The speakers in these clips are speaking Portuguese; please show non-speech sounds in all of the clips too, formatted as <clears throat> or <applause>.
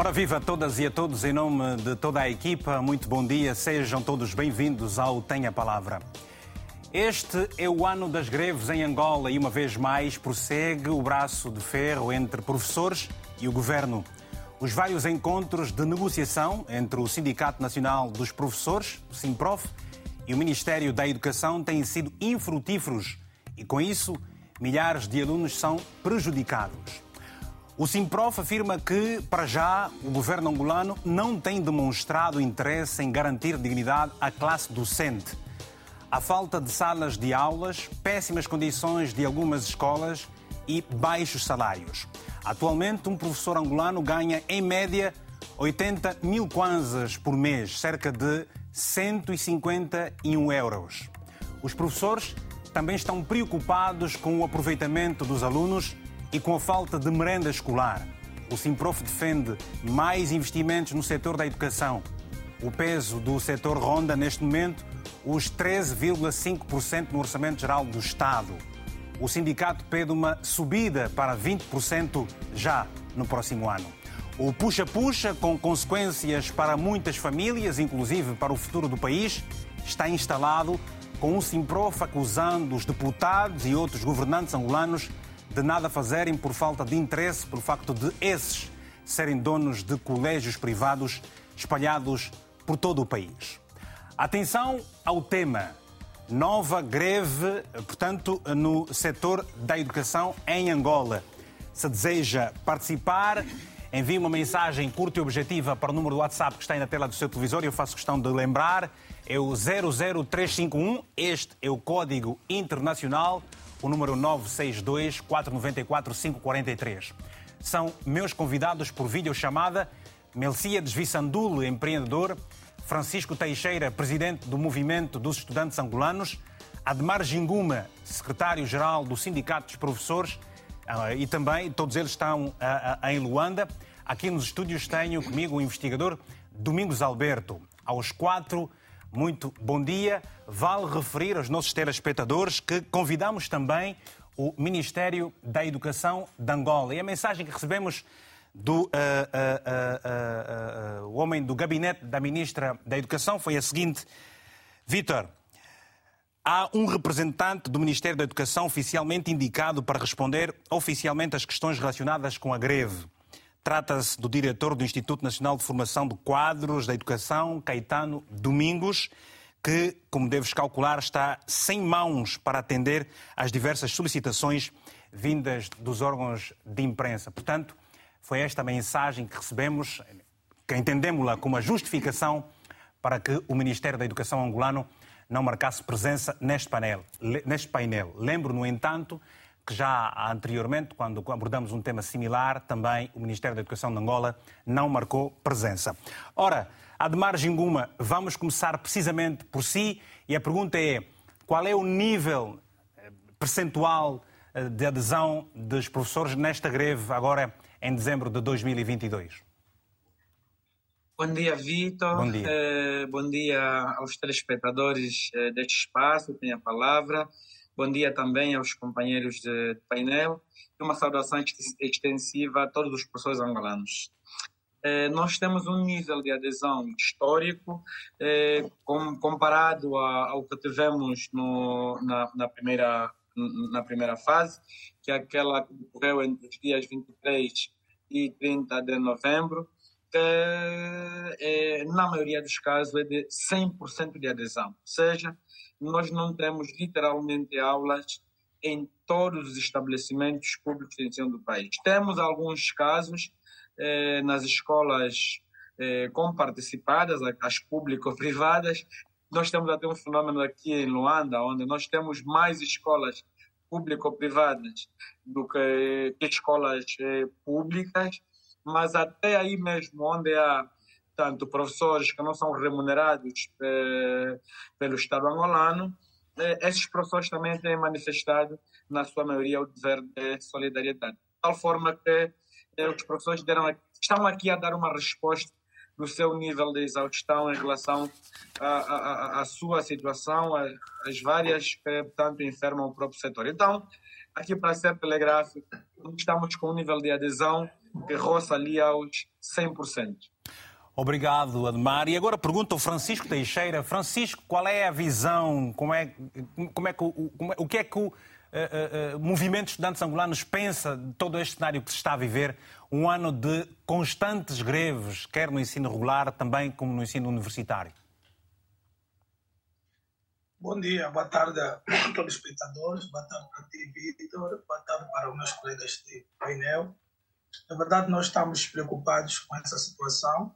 Ora, viva a todas e a todos, em nome de toda a equipa, muito bom dia, sejam todos bem-vindos ao Tenha Palavra. Este é o ano das greves em Angola e, uma vez mais, prossegue o braço de ferro entre professores e o governo. Os vários encontros de negociação entre o Sindicato Nacional dos Professores, o SIMPROF, e o Ministério da Educação têm sido infrutíferos e, com isso, milhares de alunos são prejudicados. O Simprof afirma que, para já, o governo angolano não tem demonstrado interesse em garantir dignidade à classe docente. A falta de salas de aulas, péssimas condições de algumas escolas e baixos salários. Atualmente, um professor angolano ganha, em média, 80 mil kwanzas por mês, cerca de 151 euros. Os professores também estão preocupados com o aproveitamento dos alunos e com a falta de merenda escolar. O Simprof defende mais investimentos no setor da educação. O peso do setor ronda, neste momento, os 13,5% no Orçamento Geral do Estado. O sindicato pede uma subida para 20% já no próximo ano. O puxa-puxa, com consequências para muitas famílias, inclusive para o futuro do país, está instalado com o Simprof acusando os deputados e outros governantes angolanos de nada fazerem por falta de interesse, pelo facto de esses serem donos de colégios privados espalhados por todo o país. Atenção ao tema. Nova greve, portanto, no setor da educação em Angola. Se deseja participar, envie uma mensagem curta e objetiva para o número do WhatsApp que está aí na tela do seu televisor. Eu faço questão de lembrar. É o 00351. Este é o código internacional o número 962 494 543. São meus convidados por videochamada Melciades Vissandule, empreendedor, Francisco Teixeira, presidente do Movimento dos Estudantes Angolanos, Admar Ginguma, secretário-geral do Sindicato dos Professores, ah, e também todos eles estão ah, ah, em Luanda. Aqui nos estúdios tenho comigo o investigador Domingos Alberto. Aos quatro muito bom dia. Vale referir aos nossos telespectadores que convidamos também o Ministério da Educação de Angola. E a mensagem que recebemos do uh, uh, uh, homem do gabinete da Ministra da Educação foi a seguinte: Vítor, há um representante do Ministério da Educação oficialmente indicado para responder oficialmente às questões relacionadas com a greve. Trata-se do diretor do Instituto Nacional de Formação de Quadros da Educação, Caetano Domingos, que, como deves calcular, está sem mãos para atender às diversas solicitações vindas dos órgãos de imprensa. Portanto, foi esta mensagem que recebemos, que entendemos-la como a justificação para que o Ministério da Educação angolano não marcasse presença neste painel. Neste painel. Lembro, no entanto, que já anteriormente, quando abordamos um tema similar, também o Ministério da Educação de Angola não marcou presença. Ora, Ademar Ginguma, vamos começar precisamente por si e a pergunta é qual é o nível eh, percentual eh, de adesão dos professores nesta greve agora em dezembro de 2022? Bom dia, Vitor. Bom dia. Eh, bom dia aos telespectadores deste espaço, tem a palavra. Bom dia também aos companheiros de painel e uma saudação extensiva a todos os professores angolanos. Eh, nós temos um nível de adesão histórico eh, comparado ao que tivemos no, na, na, primeira, na primeira fase, que é aquela que ocorreu entre os dias 23 e 30 de novembro, que é, na maioria dos casos é de 100% de adesão, ou seja, nós não temos literalmente aulas em todos os estabelecimentos públicos de ensino do país. Temos alguns casos eh, nas escolas eh, participadas, as público-privadas. Nós temos até um fenômeno aqui em Luanda, onde nós temos mais escolas público-privadas do que, que escolas eh, públicas, mas até aí mesmo onde há tanto professores que não são remunerados eh, pelo Estado angolano, eh, esses professores também têm manifestado, na sua maioria, o dever de solidariedade. De tal forma que eh, os professores deram, estão aqui a dar uma resposta do seu nível de exaustão em relação à sua situação, as várias que tanto enfermam o próprio setor. Então, aqui para ser telegráfico, estamos com um nível de adesão que roça ali aos 100%. Obrigado, Admar. E agora pergunta ao Francisco Teixeira. Francisco, qual é a visão? Como é, como é que, como é, o que é que o uh, uh, movimento estudantes angolanos pensa de todo este cenário que se está a viver? Um ano de constantes greves, quer no ensino regular, também como no ensino universitário. Bom dia, boa tarde a <coughs> todos os espectadores, boa tarde para ti, Vitor, boa tarde para os meus colegas de painel. Na verdade, nós estamos preocupados com essa situação.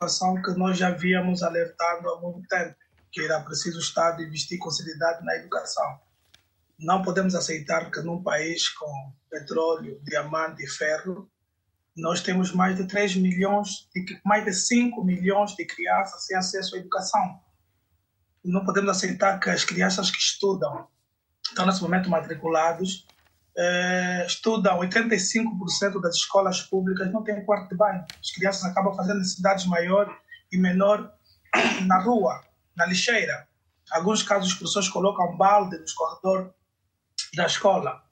Situação que nós já havíamos alertado há muito tempo, que era preciso o Estado investir com seriedade na educação. Não podemos aceitar que num país com petróleo, diamante e ferro, nós temos mais de 3 milhões, de, mais de 5 milhões de crianças sem acesso à educação. Não podemos aceitar que as crianças que estudam, estão nesse momento matriculados, estudam 85% das escolas públicas não têm quarto de banho. As crianças acabam fazendo necessidades maior e menor na rua, na lixeira. Em alguns casos, os professores colocam balde nos corredores da escola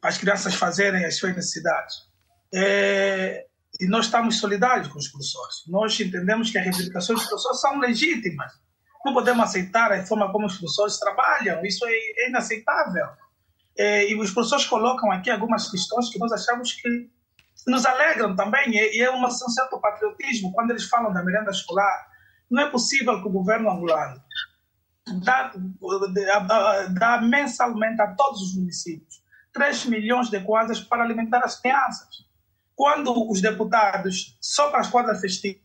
para as crianças fazerem as suas necessidades. É, e nós estamos solidários com os professores. Nós entendemos que as reivindicações dos professores são legítimas. Não podemos aceitar a forma como os professores trabalham, isso é, é inaceitável. É, e os professores colocam aqui algumas questões que nós achamos que nos alegram também, e é uma, um certo patriotismo. Quando eles falam da merenda escolar, não é possível que o governo angolano dá, dá, mensalmente a todos os municípios 3 milhões de kwanzas para alimentar as crianças quando os deputados, só para as quadras festivas,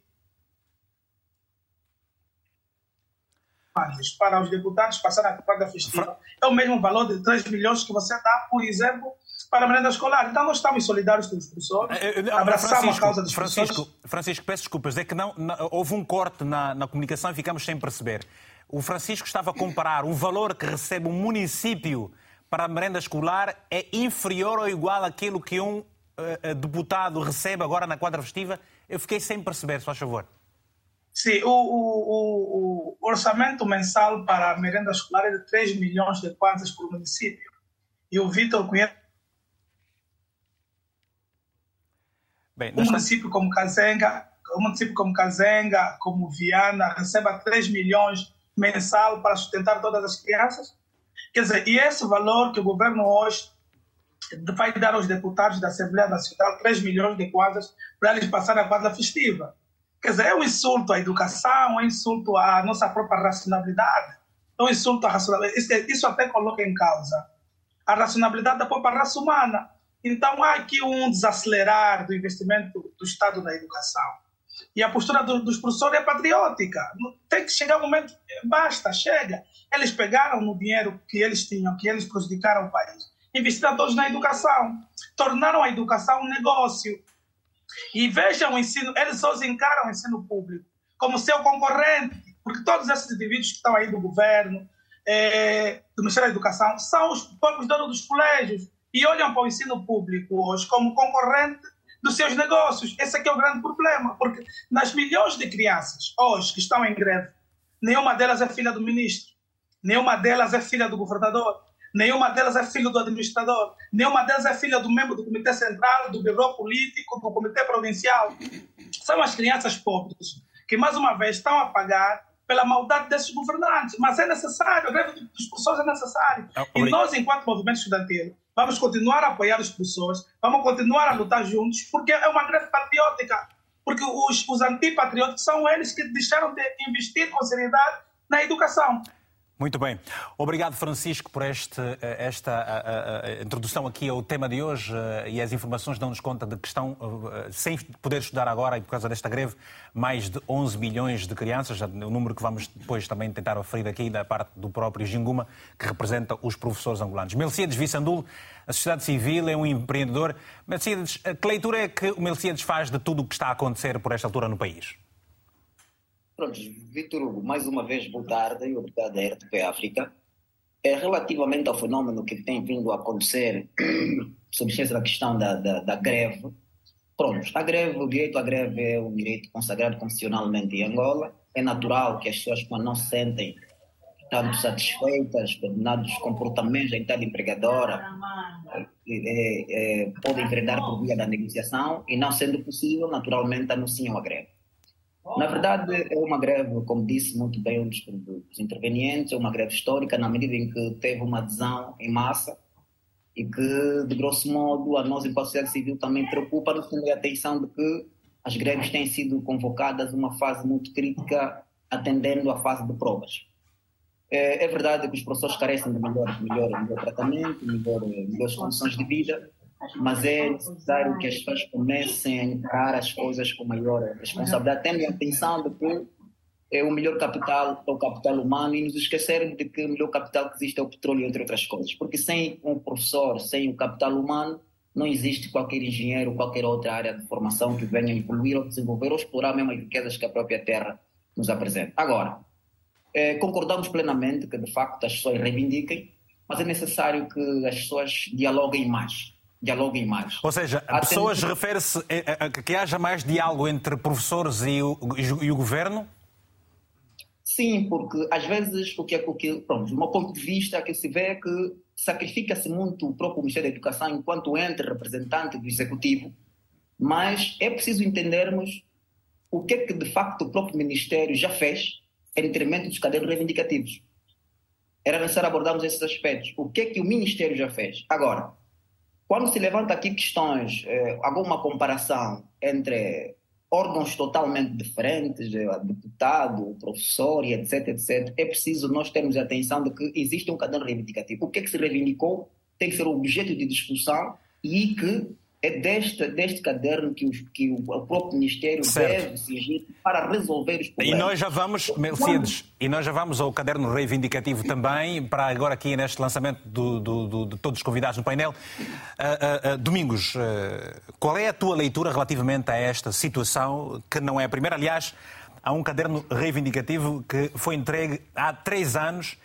para os deputados passarem a quadra festiva, é o mesmo valor de 3 milhões que você dá, por exemplo, para a merenda escolar. Então nós estamos solidários com os professores, é, é, abraçamos a causa dos Francisco, professores. Francisco, peço desculpas, é que não, não houve um corte na, na comunicação e ficamos sem perceber. O Francisco estava a comparar o valor que recebe um município para a merenda escolar é inferior ou igual àquilo que um uh, deputado recebe agora na quadra festiva? Eu fiquei sem perceber, se faz favor. Sim, o, o, o, orçamento mensal para a merenda escolar é de 3 milhões de kwanzas por município. E o Vitor conhece Bem, um município como Kazenga, um município como Kazenga, como Viana, recebe 3 milhões mensal para sustentar todas as crianças. Quer dizer, e esse valor que o governo hoje vai dar aos deputados da Assembleia Nacional 3 milhões de quadras para eles passarem a quadra festiva. Quer dizer, é um insulto à educação, é um insulto à nossa própria racionalidade, é um insulto à racionalidade. Isso, isso até coloca em causa a racionalidade da própria raça humana. Então, há aqui um desacelerar do investimento do Estado na educação. E a postura do, dos professores é patriótica. Tem que chegar um momento, basta, chega. Eles pegaram no dinheiro que eles tinham, que eles prejudicaram o país investiram todos na educação, tornaram a educação um negócio. E vejam o ensino, eles hoje encaram o ensino público como seu concorrente, porque todos esses indivíduos que estão aí do governo, é, do Ministério da Educação, são os próprios donos dos colégios e olham para o ensino público hoje como concorrente dos seus negócios. Esse aqui é o grande problema, porque nas milhões de crianças hoje que estão em greve, nenhuma delas é filha do ministro, nenhuma delas é filha do governador, nenhuma delas é filho do administrador, nenhuma delas é filha do membro do Comitê Central, do Biro Político, do Comitê Provincial. São as crianças pobres que, mais uma vez, estão a pagar pela maldade desses governantes. Mas é necessário, a greve dos professores é necessária. Ah, e nós, enquanto movimento estudantil, vamos continuar a apoiar os professores, vamos continuar a lutar juntos, porque é uma greve patriótica. Porque os, os antipatrióticos são eles que deixaram de investir com seriedade na educação. Muito bem. Obrigado, Francisco, por este, eh, esta a, a, a introdução aqui ao tema de hoje eh, e as informações dão-nos conta de que estão, eh, sem poder estudar agora e por causa desta greve, mais de 11 milhões de crianças, o número que vamos depois também tentar referir aqui da parte do próprio Ginguma, que representa os professores angolanos. Melciades Vissandul, a sociedade civil, é um empreendedor. Melciades, que leitura é que o Melciades faz de tudo o que está a acontecer por esta altura no país? Pronto, Vitor Hugo, mais uma vez, boa tarde e obrigado à RTP África. É, relativamente ao fenômeno que tem vindo a acontecer <clears throat> sobre essa questão da, da, da, greve, pronto, a greve, o direito à greve é um direito consagrado constitucionalmente em Angola. É natural que as pessoas, quando não se sentem tanto satisfeitas com determinados comportamentos da entidade empregadora, é, é, podem enveredar por via da negociação e, não sendo possível, naturalmente anunciam a greve. Na verdade, é uma greve, como disse muito bem um dos, intervenientes, é uma greve histórica na medida em que teve uma adesão em massa e que, de grosso modo, a nós, enquanto sociedade civil, também preocupa-nos a atenção de que as greves têm sido convocadas numa fase muito crítica, atendendo à fase de provas. É, é verdade que os professores carecem de melhor, melhor, melhor tratamento, melhor, melhores condições de vida, mas é necessário que as pessoas comecem a encarar as coisas com maior responsabilidade, tendo a atenção de que é o melhor capital é o capital humano e nos esquecermos de que o melhor capital que existe é o petróleo, entre outras coisas. Porque sem um professor, sem o capital humano, não existe qualquer engenheiro, qualquer outra área de formação que venha evoluir ou desenvolver ou explorar mesmo as riquezas que a própria terra nos apresenta. Agora, eh, concordamos plenamente que, de facto, as pessoas reivindiquem, mas é necessário que as pessoas dialoguem mais dialoguem mais. Ou seja, Há pessoas tempo... refere-se a, a, que haja mais diálogo entre professores e o, e o governo? Sim, porque às vezes o que é o que, pronto, do meu ponto de vista, que se vê é que sacrifica-se muito o próprio Ministério da Educação enquanto entre representante do Executivo, mas é preciso entendermos o que é que de facto o próprio Ministério já fez em detrimento dos cadernos reivindicativos. Era necessário abordarmos esses aspectos. O que é que o Ministério já fez? Agora, quando se levanta aqui questões, eh, alguma comparação entre órgãos totalmente diferentes, é, deputado, professor e etc, etc, é preciso nós termos atenção de que existe um caderno reivindicativo. O que é que se reivindicou tem que ser objeto de discussão e que é deste, deste caderno que, os, que o próprio Ministério certo. deve se para resolver os problemas. E nós já vamos, Melcides, e nós já vamos ao caderno reivindicativo também, para agora aqui neste lançamento do, do, do, de todos os convidados no painel. Uh, uh, uh, Domingos, qual é a tua leitura relativamente a esta situação, que não é a primeira? Aliás, há um caderno reivindicativo que foi entregue há três anos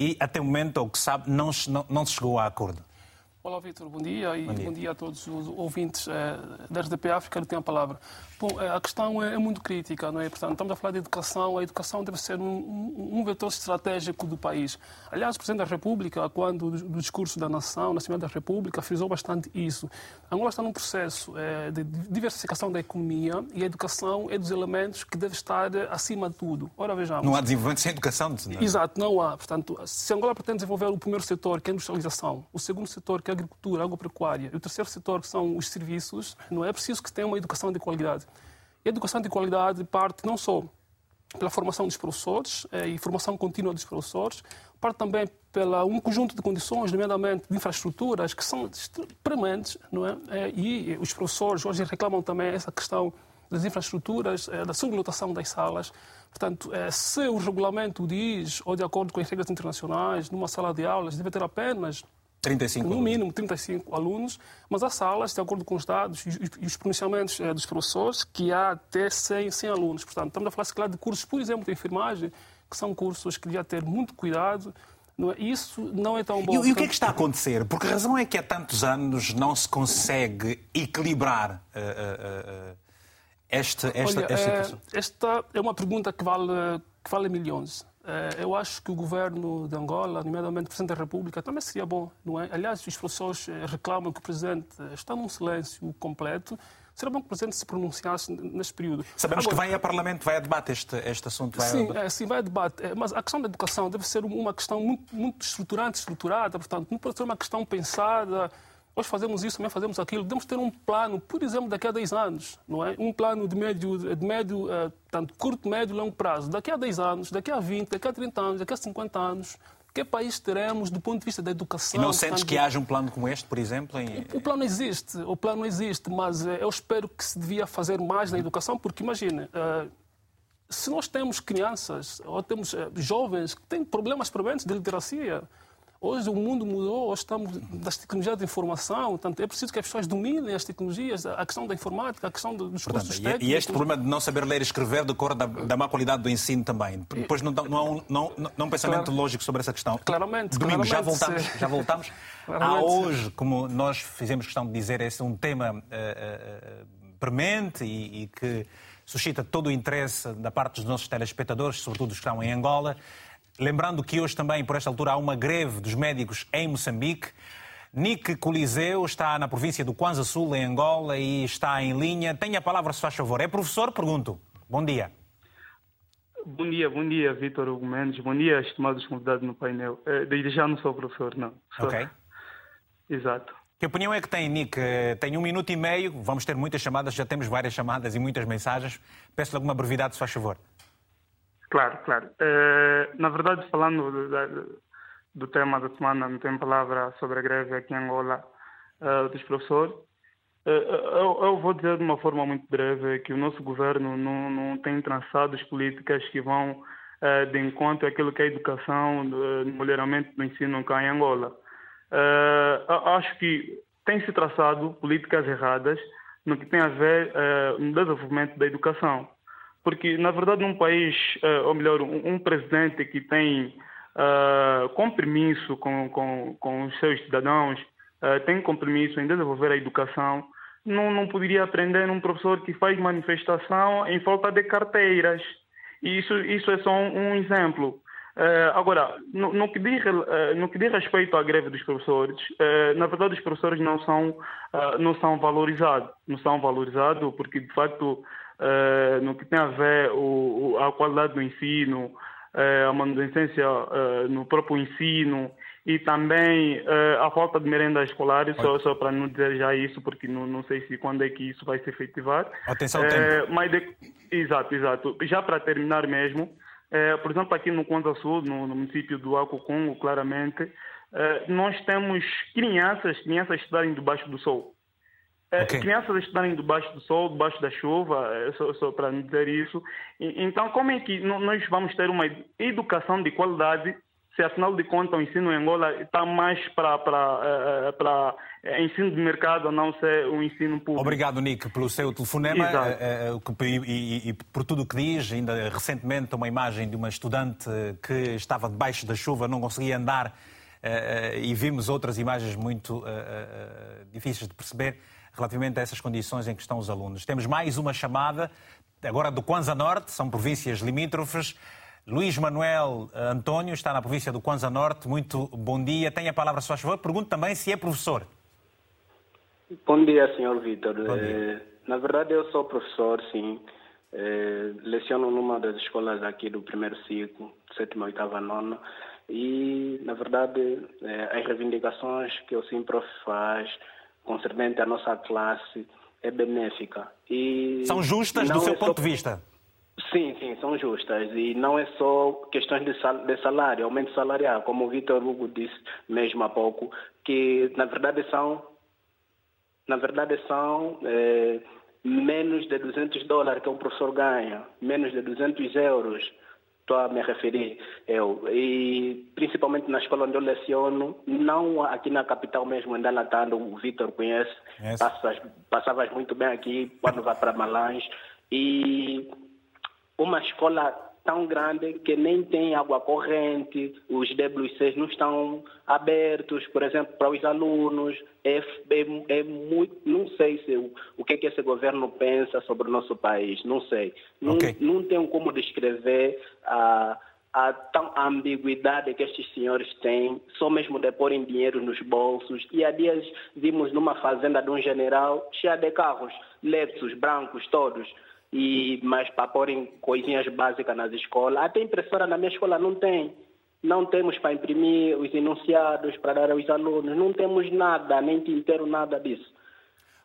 e até o momento, o que sabe, não, não, não se chegou a acordo. Olá, Vitor, bom dia e bom dia. bom dia. a todos os ouvintes eh, da RDP África que têm a palavra. Bom, eh, a questão é, é, muito crítica, não é? Portanto, estamos a falar de educação. A educação deve ser um, um, um vetor estratégico do país. Aliás, o Presidente da República, quando do discurso da nação, na Assembleia da República, frisou bastante isso. A Angola está num processo é, de diversificação da economia e a educação é dos elementos que deve estar acima de tudo. Ora, vejamos. Não há desenvolvimento sem educação. Não é? Exato, não há. Portanto, se Angola pretende desenvolver o primeiro setor, que é a industrialização, o segundo setor, que é agricultura, agropecuária e o terceiro setor, que são os serviços, não é preciso que tenha uma educação de qualidade. Educação de qualidade parte não só pela formação dos professores eh, e formação contínua dos professores, parte também pela um conjunto de condições, nomeadamente de infraestruturas, que são prementes, não é? Eh, e os professores hoje reclamam também essa questão das infraestruturas, eh, da sublotação das salas. Portanto, se o regulamento diz, ou de acordo com as regras internacionais, numa sala de aulas deve ter apenas 35 no mínimo 35 alunos, mas há salas, de acordo com os dados e os pronunciamentos eh, dos professores, que há até 100, 100 alunos. Portanto, estamos a falar, se calhar, de cursos, por exemplo, de enfermagem, que são cursos que devia ter muito cuidado. Não é? Isso não é tão bom. E, e o que é que está a acontecer? Porque a razão é que há tantos anos não se consegue equilibrar uh, uh, uh, esta, esta, Olha, esta, esta é uma pergunta que vale, que vale milhões. Eh, eu acho que o governo de Angola, nomeadamente o Presidente da República, também seria bom, não é? Aliás, os professores eh, reclamam que o Presidente está num silêncio completo. Será bom que o Presidente se pronunciasse neste período. Sabemos Agora, que vai a Parlamento, vai a debate este, este assunto. Vai sim, a... é, sim, vai a debate. Mas a questão da educação deve ser uma questão muito, muito estruturante, estruturada, portanto, não pode ser uma questão pensada nós fazemos isso, também fazemos aquilo. Devemos ter um plano, por exemplo, daqui a 10 anos, não é? Um plano de médio, de médio uh, tanto curto, médio e longo prazo. Daqui a 10 anos, daqui a 20, daqui a 30 anos, daqui a 50 anos, que país teremos do ponto de vista da educação? E não sentes que haja um plano como este, por exemplo? Em... O, plano existe, o plano existe, mas uh, eu espero que se devia fazer mais na educação, porque imagine, uh, se nós temos crianças ou temos jovens que têm problemas prementes de literacia, Hoje o mundo mudou, hoje estamos das tecnologias de informação, portanto é preciso que as pessoas dominem as tecnologias, a questão da informática, a questão dos portanto, cursos técnicos. E este problema de não saber ler e escrever decorre da, da má qualidade do ensino também. Depois não, não há um, não, não um pensamento claro, lógico sobre essa questão. Claramente. Domingo, claramente, já voltamos. Já voltamos. <laughs> há hoje, como nós fizemos questão de dizer, esse é um tema uh, uh, premente e, e que suscita todo o interesse da parte dos nossos telespectadores, sobretudo os que estão em Angola. Lembrando que hoje também, por esta altura, há uma greve dos médicos em Moçambique. Nick Coliseu está na província do Kwanza Sul, em Angola, e está em linha. Tenha a palavra, se faz favor. É professor? Pergunto. Bom dia. Bom dia, bom dia, Vitor Hugo Mendes. Bom dia, estimados convidados no painel. Uh, desde já não sou professor, não. Sou... Ok. Exato. Que opinião é que tem, Nick? Eh, tem um minuto e meio, vamos ter muitas chamadas, já temos várias chamadas e muitas mensagens. Peço-lhe alguma brevidade, se faz favor. Claro, claro. Uh, na verdade, falando do, do, tema da semana, não tem palavra sobre a greve aqui em Angola uh, dos professores. Uh, eu, eu, vou dizer de uma forma muito breve que o nosso governo não, não tem traçado as políticas que vão de encontro àquilo que é a educação, no melhoramento do ensino cá em Angola. acho que tem se traçado políticas erradas no que tem a ver no desenvolvimento da educação. Porque, na verdade, num país, uh, ou melhor, um, um, presidente que tem uh, compromisso com, com, com os seus cidadãos, uh, tem compromisso em desenvolver a educação, não, não poderia aprender num professor que faz manifestação em falta de carteiras. Isso, isso é só um, um exemplo. Uh, agora, no, no, que diz, uh, no que diz respeito à greve dos professores, uh, na verdade os professores não são, não são valorizados. Não são valorizados porque, de facto, uh, no que tem a ver o, o, a qualidade do ensino, uh, a manutenção uh, no próprio ensino e também a falta de merenda escolar, só, só para não dizer já isso, porque não, não sei se quando é que isso vai se efetivar. Atenção ao tempo. Mas de... Exato, exato. Já para terminar mesmo, por exemplo, aqui no Conta Sul, no, no município do Acucongo, claramente, nós temos crianças, crianças estudarem debaixo do sol. É, okay. Crianças estudarem debaixo do sol, debaixo da chuva, é, só, só para dizer isso. Então, como é que nós vamos ter uma educação de qualidade se, afinal de contas, o ensino em Angola está mais para, para, para ensino de mercado, a não ser o ensino público? Obrigado, Nick, pelo seu telefonema e, e, e, por tudo o que diz. Ainda recentemente, uma imagem de uma estudante que estava debaixo da chuva, não conseguia andar. e vimos outras imagens muito difíceis de perceber relativamente a essas condições em que estão os alunos. Temos mais uma chamada, agora do Kwanza Norte, são províncias limítrofes. Luís Manuel António está na província do Kwanza Norte. Muito bom dia. Tem a palavra, se faz favor. Pergunto também se é professor. Bom dia, senhor Vitor. Eh, na verdade, eu sou professor, sim. Eh, leciono numa das escolas aqui do primeiro ciclo, sétima, oitava, nona. E, na verdade, eh, as reivindicações que o Simprof faz concernente à nossa classe é benéfica. E são justas do seu é ponto só... de vista? Sim, sim, são justas. E não é só questões de, sal, de salário, aumento salarial, como o Vitor Hugo disse mesmo há pouco, que na verdade são, na verdade são é, menos de 200 dólares que um professor ganha, menos de 200 euros estou a me referir eu. E principalmente na escola onde eu leciono, não aqui na capital mesmo, em Dalatando, o Vitor conhece, yes. passas, passavas muito bem aqui quando vai para Malange. E uma escola tão grande que nem tem água corrente, os WCs não estão abertos, por exemplo, para os alunos. É, é, é muito, não sei se o, o que, é que esse governo pensa sobre o nosso país, não sei. Okay. Não, não tenho como descrever a, a tão ambiguidade que estes senhores têm, só mesmo de porem dinheiro nos bolsos. E há dias vimos numa fazenda de um general cheia de carros, Lexus, brancos, todos e mas para porem coisinhas básicas nas escolas. Até impressora na minha escola não tem. Não temos para imprimir os enunciados para dar aos alunos. Não temos nada, nem tinteiro, nada disso.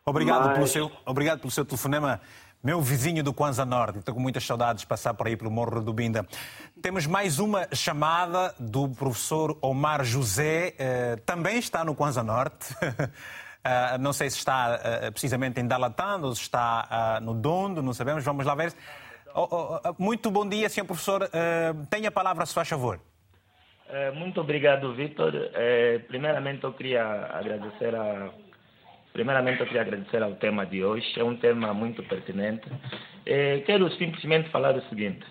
Obrigado, mas... pelo, seu, obrigado pelo seu telefonema. Meu vizinho do Kwanza Norte, estou com muitas saudades de passar por aí pelo Morro do Binda. Temos mais uma chamada do professor Omar José, eh, também está no Kwanza Norte. <laughs> Uh, não sei se está uh, precisamente em Dalatando ou se está uh, no Dondo, não sabemos. Vamos lá ver. Oh, oh, oh muito bom dia, senhor professor. tenha a palavra, se faz favor. muito obrigado, Vitor. primeiramente, eu queria agradecer a Primeiramente, eu queria agradecer ao tema de hoje. É um tema muito pertinente. quero simplesmente falar o seguinte.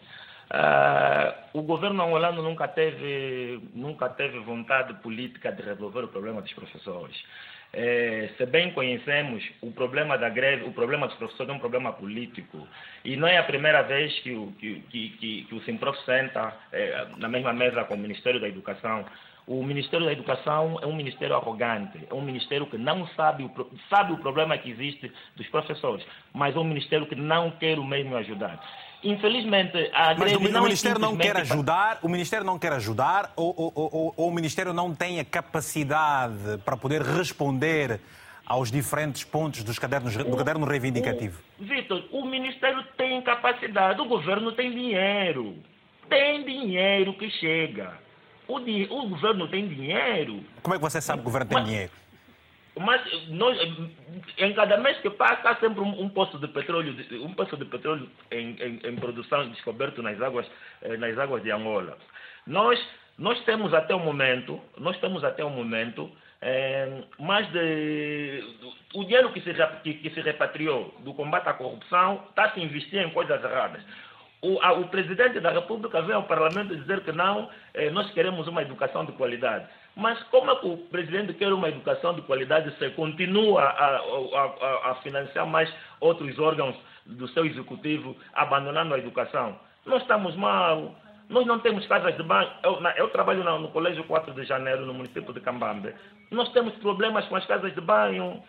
Uh, o governo angolano nunca teve, nunca teve vontade política de resolver o problema dos professores. É, se bem conhecemos, o problema da greve, o problema dos professores é um problema político. E não é a primeira vez que o, que, que, que, o Simprof senta é, na mesma mesa com o Ministério da Educação. O Ministério da Educação é um ministério arrogante, é um ministério que não sabe o, sabe o problema que existe dos professores, mas é um ministério que não quer o mesmo ajudar. Infelizmente, a Mas greve o, não o Ministério é não quer ajudar, o Ministério não quer ajudar ou, ou- ou- ou o Ministério não tem a capacidade para poder responder aos diferentes pontos dos cadernos, do caderno reivindicativo? Vitor, o Ministério tem capacidade, o governo tem dinheiro. Tem dinheiro que chega. O, di- o governo tem dinheiro. Como é que você sabe que o governo tem Mas- dinheiro? Mas nós, em cada mês que passa, há sempre um, um poço de petróleo, um poço de petróleo em, em- em produção descoberto nas águas, eh, nas águas de Angola. Nós, nós temos até o momento, nós temos até o momento eh, mais de o dinheiro que se, que, que se repatriou do combate à corrupção está a se investir em coisas erradas. O, a- o presidente da República veio ao Parlamento dizer que não, eh, nós queremos uma educação de qualidade. Mas como é o presidente quer uma educação de qualidade se continua a, a- a- financiar mais outros órgãos do seu executivo, abandonando a educação? Nós estamos mal. Nós não temos casas de banho. Eu, eu trabalho na- no Colégio 4 de Janeiro, no município de Cambambe. Nós temos problemas com as casas de banho.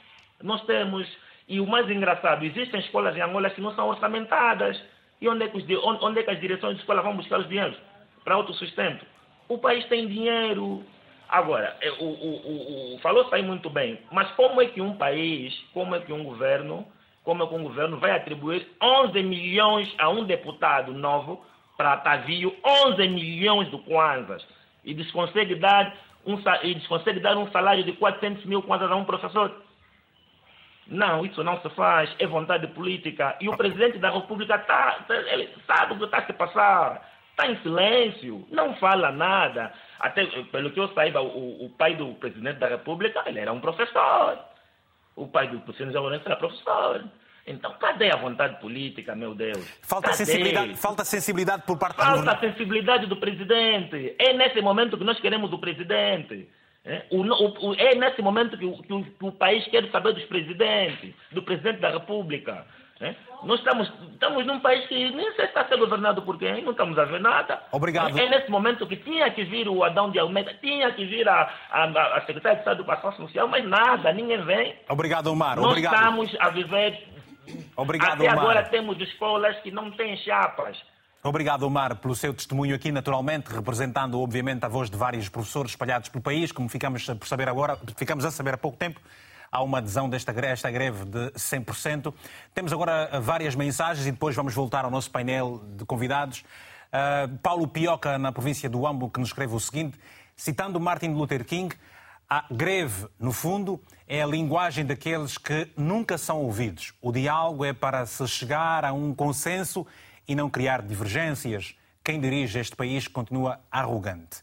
Nós temos. E o mais engraçado, existem escolas em Angola que não são orçamentadas. E onde é que, os onde, onde é que as direções de escola vão buscar os dinheiros? Para autossustento. O país tem dinheiro. Agora, é, o, o, o, o falou-se aí muito bem, mas como é que um país, como é que um governo, como é que um governo vai atribuir 11 milhões a um deputado novo para Tavio, 11 milhões de kwanzas, e desconsegue dar um, e desconsegue dar um salário de 400 mil kwanzas a um professor? Não, isso não se faz, é vontade política. E o presidente da República tá- ele sabe o que está a se passar. Está em silêncio, não fala nada. Até, eh, pelo que eu saiba, o, o pai do presidente da República, ele era um professor. O pai do presidente Lourenço era professor. Então, cadê a vontade política, meu Deus? Falta Cadê? sensibilidade, falta sensibilidade por parte do Falta governo. a sensibilidade do presidente. É nesse momento que nós queremos o presidente. É, o- o- é nesse momento que o, que o- que o país quer saber dos presidentes, do presidente da República. É. Nós estamos, estamos num país que nem sei se está a ser governado por quem, não estamos a ver nada. Obrigado. É, nesse momento que tinha que vir o Adão de Almeida, tinha que vir a, a, a secretária de Estado de Educação Social, mas nada, ninguém vem. Obrigado, Omar. Nós Obrigado. estamos a viver. Obrigado, Até Omar. agora temos escolas que não têm chapas. Obrigado, Omar, pelo seu testemunho aqui, naturalmente, representando, obviamente, a voz de vários professores espalhados pelo país, como ficamos por saber agora, ficamos a saber há pouco tempo. Há uma adesão desta esta greve de 100%. Temos agora várias mensagens e depois vamos voltar ao nosso painel de convidados. Ah, Paulo Pioca, na província do Ambo, que nos escreve o seguinte, citando Martin Luther King, a greve, no fundo, é a linguagem daqueles que nunca são ouvidos. O diálogo é para se chegar a um consenso e não criar divergências. Quem dirige este país continua arrogante.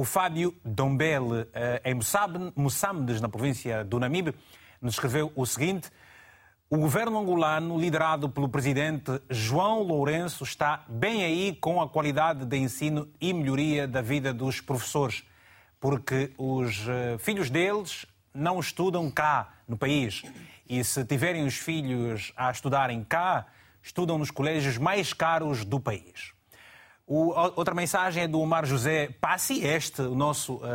O Fábio Dombele, eh, em Moçambique- na província do Namibe, nos escreveu o seguinte: o governo angolano, liderado pelo presidente João Lourenço, está bem aí com a qualidade de ensino e melhoria da vida dos professores, porque os eh, filhos deles não estudam cá no país. E se tiverem os filhos a estudarem cá, estudam nos colégios mais caros do país. O- outra mensagem é do Omar José Passi, este, o nosso eh,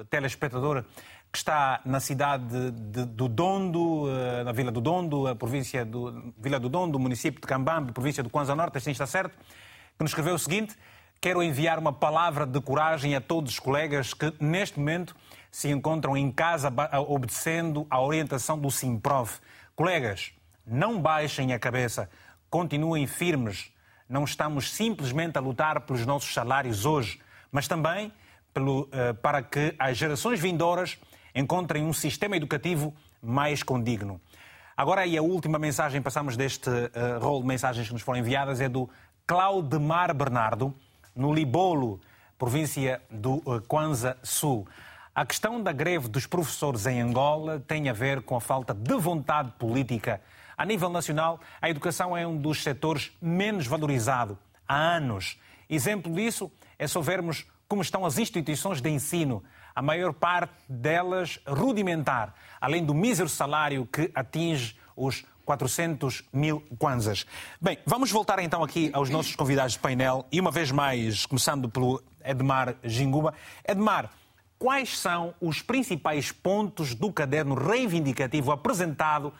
eh, telespectador que está na cidade de- de- do Dondo, eh, na Vila do Dondo, a província do Vila do Dondo, município de Cambambe, província do Kwanza Norte, assim está certo, que nos escreveu o seguinte: quero enviar uma palavra de coragem a todos os colegas que neste momento se encontram em casa obedecendo à orientação do Simprof. Colegas, não baixem a cabeça, continuem firmes. Não estamos simplesmente a lutar pelos nossos salários hoje, mas também pelo, eh, para que as gerações vindouras encontrem um sistema educativo mais condigno. Agora, e a última mensagem, passamos deste eh, rol de mensagens que nos foram enviadas, é do Claudemar Bernardo, no Libolo, província do eh, Kwanza Sul. A questão da greve dos professores em Angola tem a ver com a falta de vontade política. A nível nacional, a educação é um dos setores menos valorizado há anos. Exemplo disso é só vermos como estão as instituições de ensino. a maior parte delas rudimentar, além do mísero salário que atinge os 400 mil kwanzas. Bem, vamos voltar então aqui aos nossos convidados de painel e uma vez mais, começando pelo Edmar Ginguba. Edmar, quais são os principais pontos do caderno reivindicativo apresentado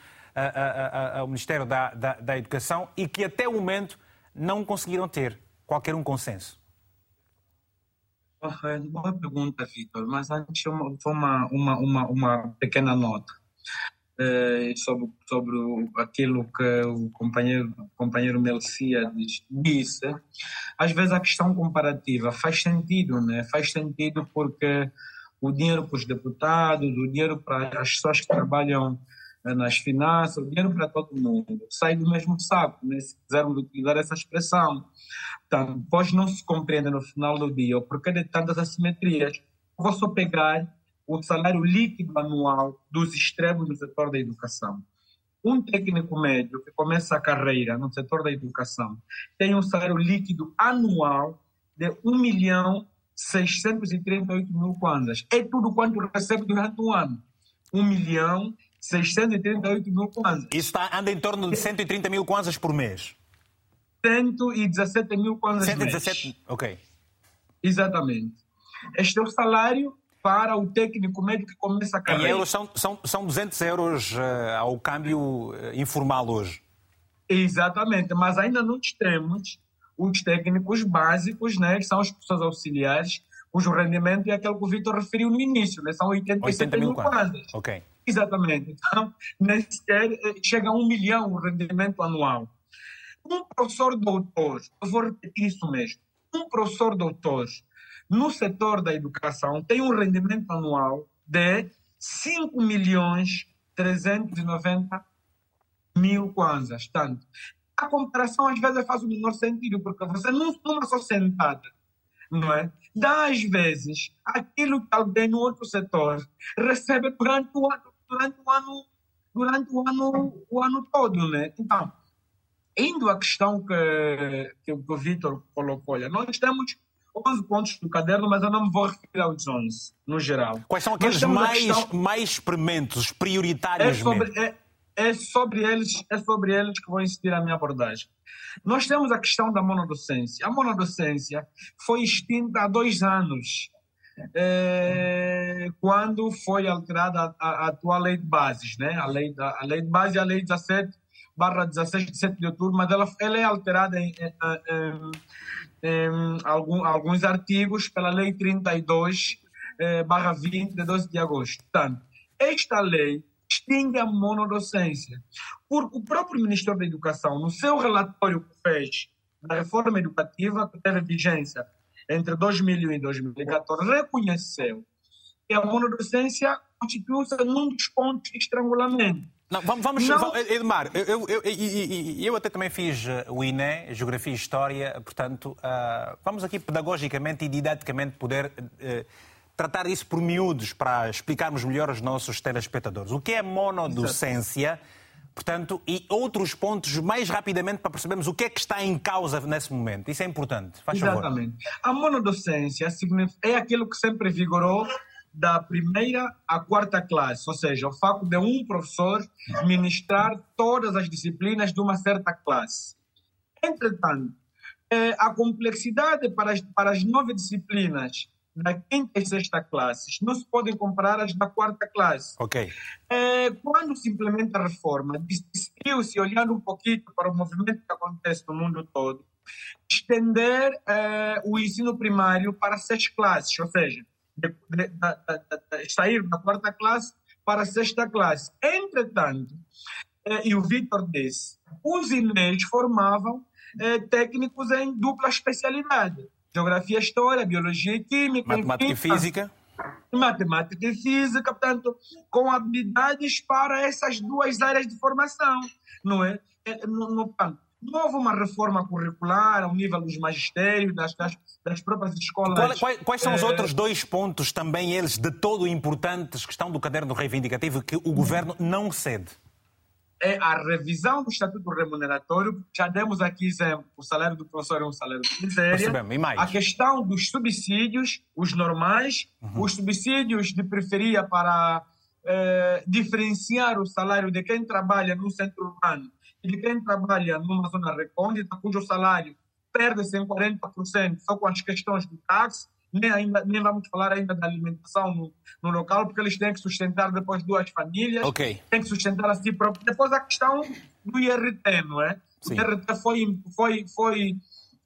ao Ministério da, da, da Educação e que até o momento não conseguiram ter qualquer um consenso? Boa pergunta, Vitor, mas antes uma, uma, uma, uma pequena nota eh, sobre, sobre aquilo que o companheiro, companheiro Melcia disse. Às vezes a questão comparativa faz sentido, né? faz sentido porque o dinheiro para os deputados, o dinheiro para as pessoas que trabalham nas finanças, o dinheiro para todo mundo sai do mesmo saco, né? se quisermos utilizar essa expressão. Então, pode não se compreender no final do dia o porquê de tantas assimetrias. Vou só pegar o salário líquido anual dos extremos no setor da educação. Um técnico médio que começa a carreira no setor da educação tem um salário líquido anual de 1 milhão 638 mil kwanzas. É tudo quanto recebe durante o ano. 1 milhão 638 mil kwanzas. Isso está, anda em torno de 130 mil kwanzas por mês. 117 mil kwanzas 117, mês. ok. Exatamente. Este é o salário para o técnico médio que começa a carreira. Em euros são, são, são 200 euros uh, ao câmbio uh, informal hoje. Exatamente, mas ainda não temos os técnicos básicos, né, que são as pessoas auxiliares, cujo rendimento é aquele que o Vitor referiu no início, né, são 87 80 mil kwanzas. Ok. Exatamente. Então, nem sequer eh, chega a um milhão o rendimento anual. Um professor doutor, eu vou repetir isso mesmo, um professor doutor no setor da educação tem um rendimento anual de 5 milhões 390 mil kwanzas. Tanto, a comparação às vezes faz o menor sentido, porque você numa só sentada, não é? Dá às vezes aquilo que alguém no outro setor recebe durante o ano, durante o ano, durante o ano, o ano todo, né? Então, indo à questão que, que o Vitor colocou, olha, nós temos 11 pontos do caderno, mas eu não me vou referir aos 11, no geral. Quais são aqueles mais, questão... mais prementos, prioritários é sobre, é, é, sobre eles, é sobre eles que vou insistir a minha abordagem. Nós temos a questão da monodocência. A monodocência foi extinta há dois anos, é, quando foi alterada a, a, atual lei de bases, né? a, lei, a, a lei de base é a lei 17 barra 16 de 7 de outubro, mas ela, ela é alterada em, em, em em algum, alguns artigos pela Lei 32, eh, barra 20, de 12 de agosto. Portanto, esta lei extingue a monodocência, porque o próprio Ministério da Educação, no seu relatório que fez da reforma educativa, que teve vigência entre 2001 e 2014, reconheceu que a monodocência constituiu-se num dos pontos de estrangulamento não, vamos, vamos não. Edmar, eu, eu, eu, eu, até também fiz eh, o INE, Geografia e História, portanto, uh, vamos aqui pedagogicamente e didaticamente poder uh, tratar isso por miúdos para explicarmos melhor aos nossos telespectadores. O que é monodocência, portanto, e outros pontos mais rapidamente para percebermos o que é que está em causa nesse momento. Isso é importante. Faz Exatamente. Favor. A monodocência é aquilo que sempre vigorou da primeira à quarta classe, ou seja, o facto de um professor ministrar todas as disciplinas de uma certa classe. Entretanto, eh, a complexidade para as, para as nove disciplinas da quinta e sexta classes não se podem comparar às da quarta classe. Ok. Eh, quando se implementa a reforma, decidiu-se, olhando um pouquinho para o movimento que acontece no mundo todo, estender eh, o ensino primário para seis classes, ou seja, de, de, de, de, sair da quarta classe para a sexta classe. Entretanto, eh, e o Vitor disse, os INES formavam eh, técnicos em dupla especialidade. Geografia, História, Biologia e Química. Matemática enfim, e Física. Matemática e Física, portanto, com habilidades para essas duas áreas de formação, não é? é no, no, não houve uma reforma curricular ao nível dos magistérios, das, das, das próprias escolas. Qual, quais, são os é... outros dois pontos, também eles, de todo importantes, que estão do caderno reivindicativo, que o governo não cede? É a revisão do estatuto remuneratório. Já demos aqui exemplo: o salário do professor é um salário de miséria. A questão dos subsídios, os normais, uhum. os subsídios de periferia para eh, diferenciar o salário de quem trabalha no centro urbano e de quem trabalha numa zona recôndita, cujo salário perde-se em 40% só com as questões do táxi nem, ainda, nem vamos falar ainda da alimentação no, no local, porque eles têm que sustentar depois duas famílias, okay. têm que sustentar a si próprio. Depois a questão do IRT, não é? Sim. O IRT foi, foi, foi,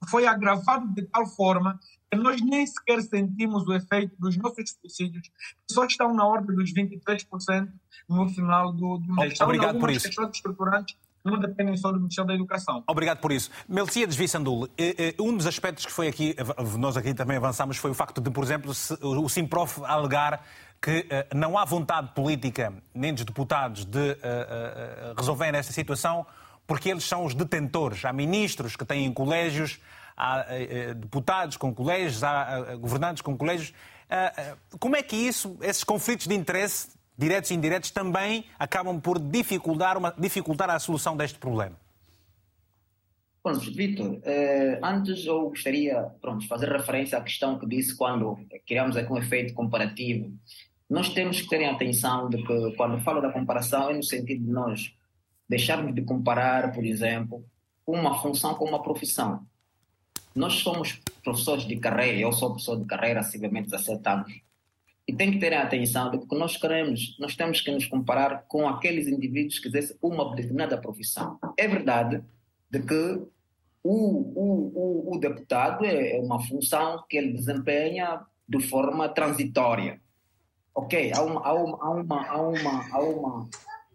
foi agravado de tal forma que nós nem sequer sentimos o efeito dos nossos subsídios, que só estão na ordem dos 23% no final do, do mês. Obrigado por isso. questões estruturantes não dependem só do Ministério da Educação. Obrigado por isso. Melciades Vissandul, eh, eh, um dos aspectos que foi aqui, nós aqui também avançamos, foi o facto de, por exemplo, o Simprof alegar que eh, não há vontade política, nem dos deputados, de resolverem esta situação, porque eles são os detentores. Há ministros que têm colégios, há deputados com colégios, há governantes com colégios. Como é que isso, esses conflitos de interesse diretos e indiretos, também acabam por dificultar, uma, dificultar a solução deste problema? Bom, Vitor, eh, antes eu gostaria pronto, fazer referência à questão que disse quando criamos aqui um efeito comparativo. Nós temos que ter atenção de que quando falo da comparação é no sentido de nós deixarmos de comparar, por exemplo, uma função com uma profissão. Nós somos professores de carreira, eu sou professor de carreira há 17 anos. E tem que ter atenção de que nós queremos, nós temos que nos comparar com aqueles indivíduos que exercem uma determinada profissão. É verdade de que o, o, o, o deputado é, é uma função que ele desempenha de forma transitória. Ok, há uma, há uma, há uma, há uma, há uma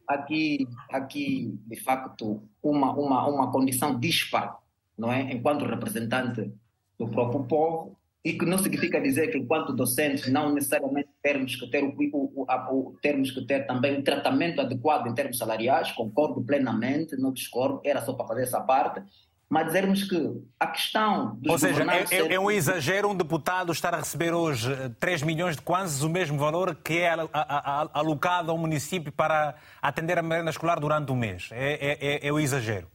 aqui, aqui de facto, uma, uma, uma condição dispar, não é? Enquanto representante do próprio povo, e que não significa dizer que enquanto docentes não necessariamente temos que ter o, o, o, termos que ter também um tratamento adequado em termos salariais, concordo plenamente, não discordo, era só para fazer essa parte, mas dizermos que a questão dos Ou seja, é, é, é, um exagero um deputado estar a receber hoje 3 milhões de kwanzas, o mesmo valor que é alocado ao município para atender a merenda escolar durante um mês. É, é, é, é o exagero.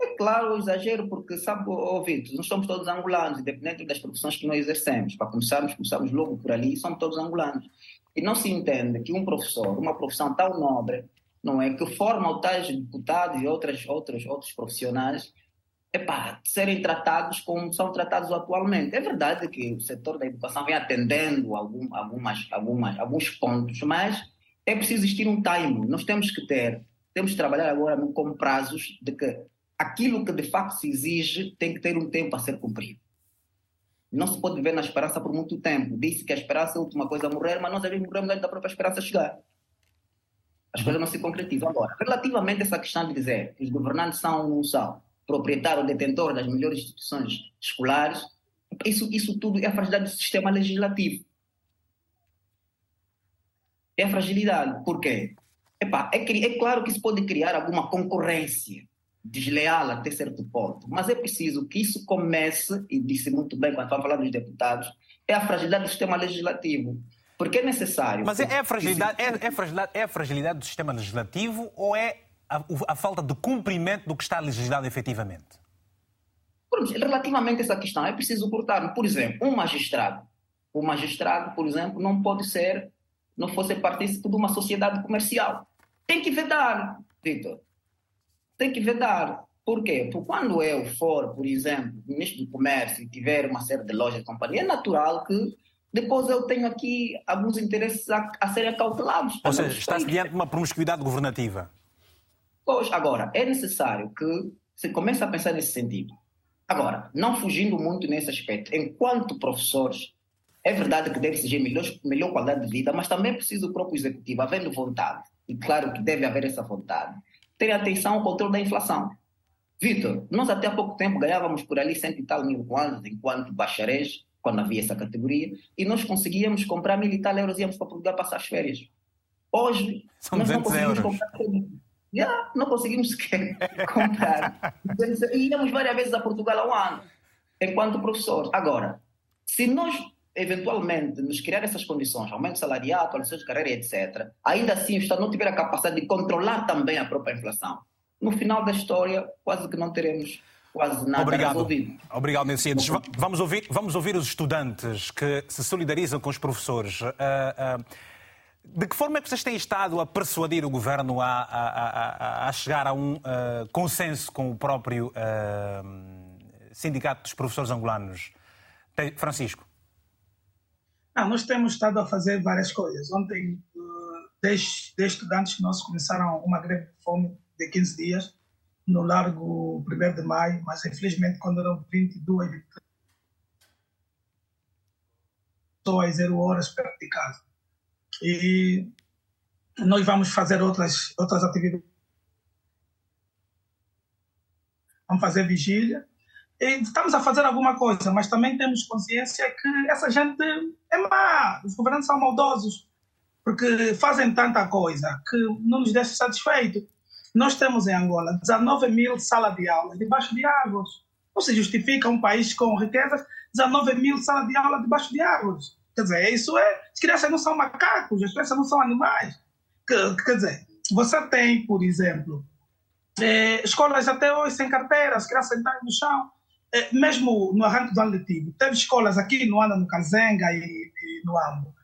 É claro o exagero, porque, sabe, ouvido, nós somos todos angolanos, independente das profissões que nós exercemos. Para começarmos, começamos logo por ali, somos todos angolanos. E não se entende que um professor, uma profissão tão nobre, não é, que forma tais deputados e outras, outros, outros profissionais, epá, serem tratados como são tratados atualmente. É verdade que o setor da educação vem atendendo algum, algumas, algumas, alguns pontos, mas é preciso existir um time. Nós temos que ter, temos que trabalhar agora com prazos de que aquilo que de facto se exige tem que ter um tempo a ser cumprido. Não se pode viver na esperança por muito tempo. Disse que a esperança é a última coisa a morrer, mas nós às vezes morremos antes da própria esperança chegar. As coisas não se concretizam. Agora, relativamente a essa questão de dizer que os governantes são ou não são proprietário ou detentor das melhores instituições escolares, isso, isso tudo é a fragilidade do sistema legislativo. É a fragilidade. Por quê? É, é claro que isso pode criar alguma concorrência desleal até certo ponto. Mas é preciso que isso comece, e disse muito bem quando estava falando dos deputados, é a fragilidade do sistema legislativo. Porque é necessário. Mas é a fragilidade, é, é, fragilidade, é a fragilidade do sistema legislativo ou é a, a falta de cumprimento do que está legislado efetivamente? Relativamente a essa questão, é preciso cortar. Por exemplo, um magistrado. O magistrado, por exemplo, não pode ser, não fosse partícipe de uma sociedade comercial. Tem que vedar, Vitor tem que vedar. Por quê? Porque quando eu for, por exemplo, ministro do Comércio e tiver uma série de lojas de companhia, é natural que depois eu tenho aqui alguns interesses a, a serem acautelados. Ou seja, está-se diante de uma promiscuidade governativa. Pois, agora, é necessário que se comece a pensar nesse sentido. Agora, não fugindo muito nesse aspecto, enquanto professores, é verdade que deve ser melhor, melhor qualidade de vida, mas também é preciso o próprio executivo, havendo vontade, e claro que deve haver essa vontade, ter atenção ao controle da inflação. Vitor, nós até há pouco tempo ganhávamos por ali cento e tal mil kwanzas enquanto bacharéis, quando havia essa categoria, e nós conseguíamos comprar mil e tal euros e íamos para Portugal passar as férias. Hoje, São nós não conseguimos euros. comprar. Yeah, não conseguimos sequer <laughs> comprar. e íamos várias vezes a Portugal ao ano, enquanto professor. Agora, se nós eventualmente nos criar essas condições, aumento salarial, condições de carreira, etc., ainda assim o Estado não tiver a capacidade de controlar também a própria inflação, no final da história quase que não teremos quase nada Obrigado. resolvido. Obrigado, Mercedes. Vamos ouvir, vamos ouvir os estudantes que se solidarizam com os professores. Uh, uh, de que forma é que vocês têm estado a persuadir o governo a, a, a, a chegar a um uh, consenso com o próprio Sindicato dos Professores Angolanos? Francisco. Não, nós temos estado a fazer várias coisas. Ontem, 10 estudantes que nós começaram uma greve de fome de 15 dias no Largo 1 de Maio, mas infelizmente quando eram 22, 23 pessoas, zero horas perto de casa. E nós vamos fazer outras, outras atividades. Vamos fazer vigília. Estamos a fazer alguma coisa, mas também temos consciência que essa gente é má. Os governantes são maldosos, porque fazem tanta coisa que não nos deixa satisfeitos. Nós temos em Angola 19 mil salas de aula debaixo de árvores. Não se justifica um país com riquezas, 19 mil salas de aula debaixo de árvores. Quer dizer, isso é. As crianças não são macacos, as crianças não são animais. Quer dizer, você tem, por exemplo, eh, escolas até hoje sem carteira, as crianças sentadas no chão. Eh, mesmo no arranque do ano letivo, teve escolas aqui no Ana, no Kazenga e, e no Ambo.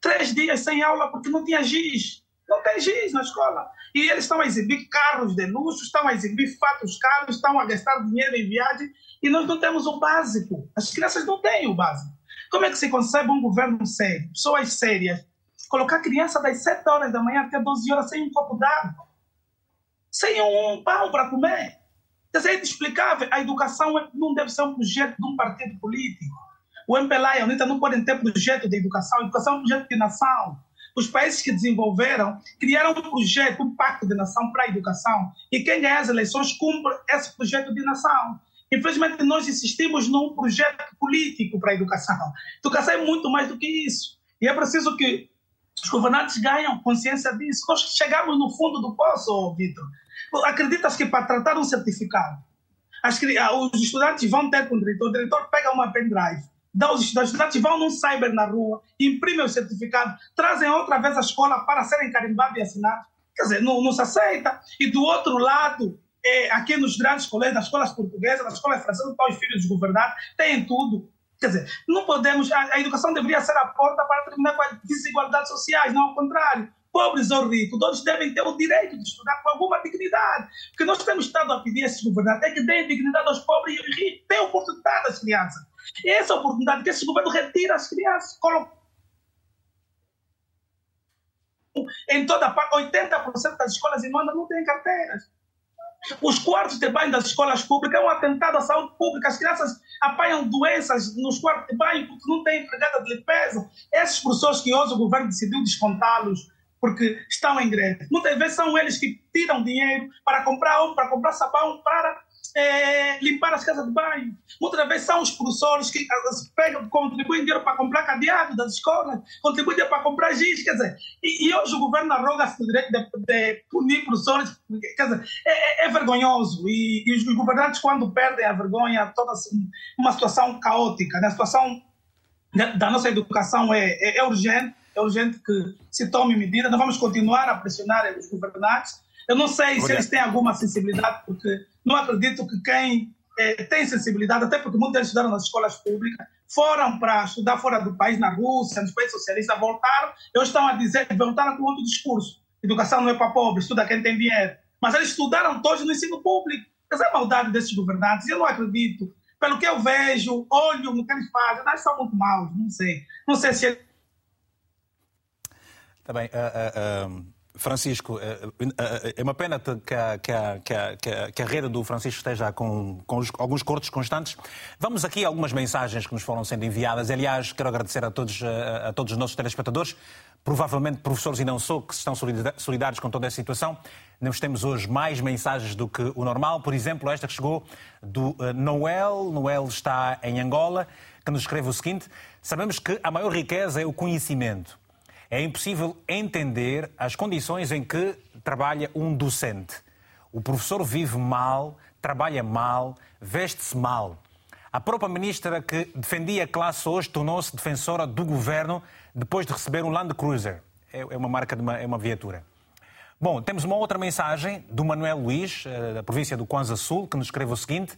Três dias sem aula porque não tinha giz. Não tem giz na escola. E eles estão a exibir carros de luxo, estão a exibir fatos caros, estão a gastar dinheiro em viagem e nós não temos o básico. As crianças não têm o básico. Como é que se concebe um governo sério, pessoas sérias, colocar criança das 7 horas da manhã até 12 horas sem um copo d'água, sem um pão para comer? Quer dizer, é inexplicável. A educação não deve ser um projeto de um partido político. O MPLA e a UNITA não podem ter projeto de educação. A educação é um projeto de nação. Os países que desenvolveram criaram um projeto, um pacto de nação para a educação. E quem ganha as eleições cumpre esse projeto de nação. Infelizmente, nós insistimos num projeto político para a educação. A educação é muito mais do que isso. E é preciso que os governantes ganhem consciência disso. Nós chegamos no fundo do poço, Vitor. Acreditas que para tratar um certificado, as, os estudantes vão ter com o diretor, o diretor pega uma pendrive, dá os estudantes vão num cyber na rua, imprimem o certificado, trazem outra vez a escola para serem carimbados e assinados. Quer dizer, não, não se aceita. E do outro lado, é, aqui nos grandes colégios, nas escolas portuguesas, nas escolas francesas, para os filhos governar, têm tudo. Quer dizer, não podemos. A, a, educação deveria ser a porta para terminar com as desigualdades sociais, não ao contrário. Pobres ou ricos, todos devem ter o direito de estudar com alguma dignidade. O que nós temos estado a pedir a esses governantes é que deem dignidade aos pobres e ricos, deem oportunidade às crianças. E essa oportunidade que esse governo retira às crianças, coloca em toda parte, 80% das escolas em Luanda não têm carteiras. Os quartos de banho das escolas públicas é um atentado à saúde pública. As crianças apanham doenças nos quartos de banho porque não têm empregada de limpeza. Esses professores que hoje o governo decidiu descontá-los porque estão em greve. Muitas vezes são eles que tiram dinheiro para comprar para comprar sabão, para é, limpar as casas de banho. Muitas vezes são os professores que ah, pegam, contribuem dinheiro para comprar cadeado das escolas, contribuem dinheiro para comprar giz, quer dizer, e, e hoje o governo arroga-se o direito de, de, punir professores, quer dizer, é, é, é vergonhoso. E, e, os governantes, quando perdem a vergonha, toda uma situação caótica, né? a situação da nossa educação é, é, é urgente, é urgente que se tome medidas. Nós vamos continuar a pressionar os governantes. Eu não sei se eles têm alguma sensibilidade, porque não acredito que quem é, tem sensibilidade, até porque muitos deles estudaram nas escolas públicas, foram para estudar fora do país, na Rússia, nos países socialistas, voltaram, eles estão a dizer voltaram com outro discurso. Educação não é para pobres, estuda quem tem dinheiro. Mas eles estudaram todos no ensino público. Essa é a maldade desses governantes. Eu não acredito. Pelo que eu vejo, olho no que eles fazem, eles são muito maus, não sei. Não sei se. Está bem. Uh, uh, uh Francisco, é uma pena que a, que a, que a, que a rede do Francisco esteja com, com alguns cortes constantes. Vamos aqui a algumas mensagens que nos foram sendo enviadas. Aliás, quero agradecer a todos, a todos os nossos telespectadores, provavelmente professores e não sou, que estão solidários com toda essa situação. Nós temos hoje mais mensagens do que o normal. Por exemplo, esta que chegou do Noel. Noel está em Angola, que nos escreve o seguinte: Sabemos que a maior riqueza é o conhecimento. É impossível entender as condições em que trabalha um docente. O professor vive mal, trabalha mal, veste-se mal. A própria ministra que defendia a classe hoje tornou-se defensora do governo depois de receber um Land Cruiser. É, é uma marca de uma, é uma viatura. Bom, temos uma outra mensagem do Manuel Luiz, eh, da província do Kwanza Sul, que nos escreve o seguinte: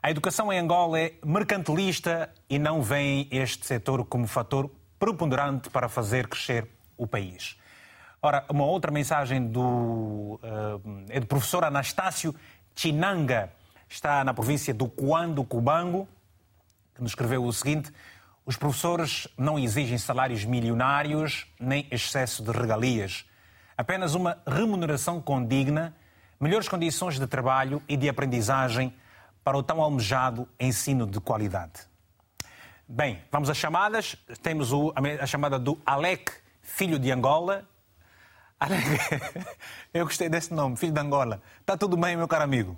A educação em Angola é mercantilista e não vem este setor como fator preponderante para fazer crescer o país. Ora, uma outra mensagem do, uh, é do professor Anastácio Chinanga, está na província do Cuando Cubango, que nos escreveu o seguinte: os professores não exigem salários milionários nem excesso de regalias, apenas uma remuneração condigna, melhores condições de trabalho e de aprendizagem para o tão almejado ensino de qualidade. Bem, vamos às chamadas. Temos a chamada do Alec, filho de Angola. <laughs> Eu gostei desse nome, filho de Angola. Está tudo bem, meu caro amigo?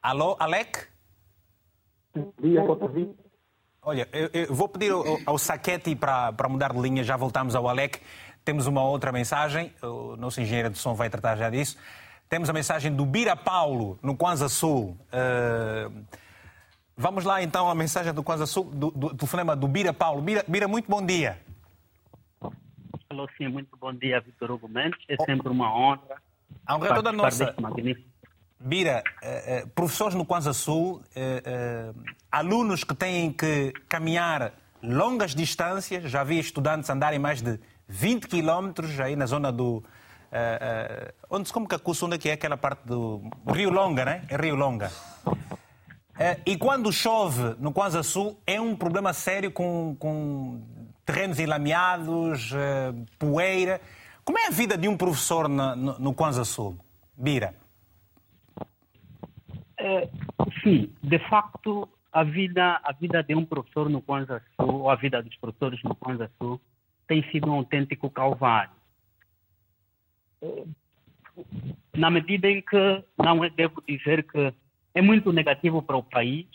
Alô, Alec? Olha, eu, eu vou pedir ao, ao Saquete para, para mudar de linha, já voltamos ao Alec. Temos uma outra mensagem, o nosso engenheiro de som vai tratar já disso. Temos a mensagem do Bira Paulo, no Kwanza Sul. Uh, vamos lá então a mensagem do Kwanza Sul, do, do, do do Bira Paulo. Bira, Bira, muito bom dia. Alô, sim, muito bom dia, Vitor Hugo Mendes. É oh. sempre uma honra. A honra é toda nossa. Bira, eh, eh, professores no Kwanza Sul, eh, alunos que têm que caminhar longas distâncias, já vi estudantes andarem mais de 20 quilómetros aí na zona do. onde, como que a onde é que é aquela parte do Rio Longa, né? É Rio Longa. E quando chove no Kwanza Sul, é um problema sério com, com terrenos enlameados, poeira. Como é a vida de um professor no, no, no Kwanza Sul? Bira. É, sim, de facto, a vida, a vida de um professor no Kwanza Sul, ou a vida dos professores no Kwanza Sul, tem sido um autêntico calvário. Na medida em que, não é, devo dizer que é muito negativo para o país,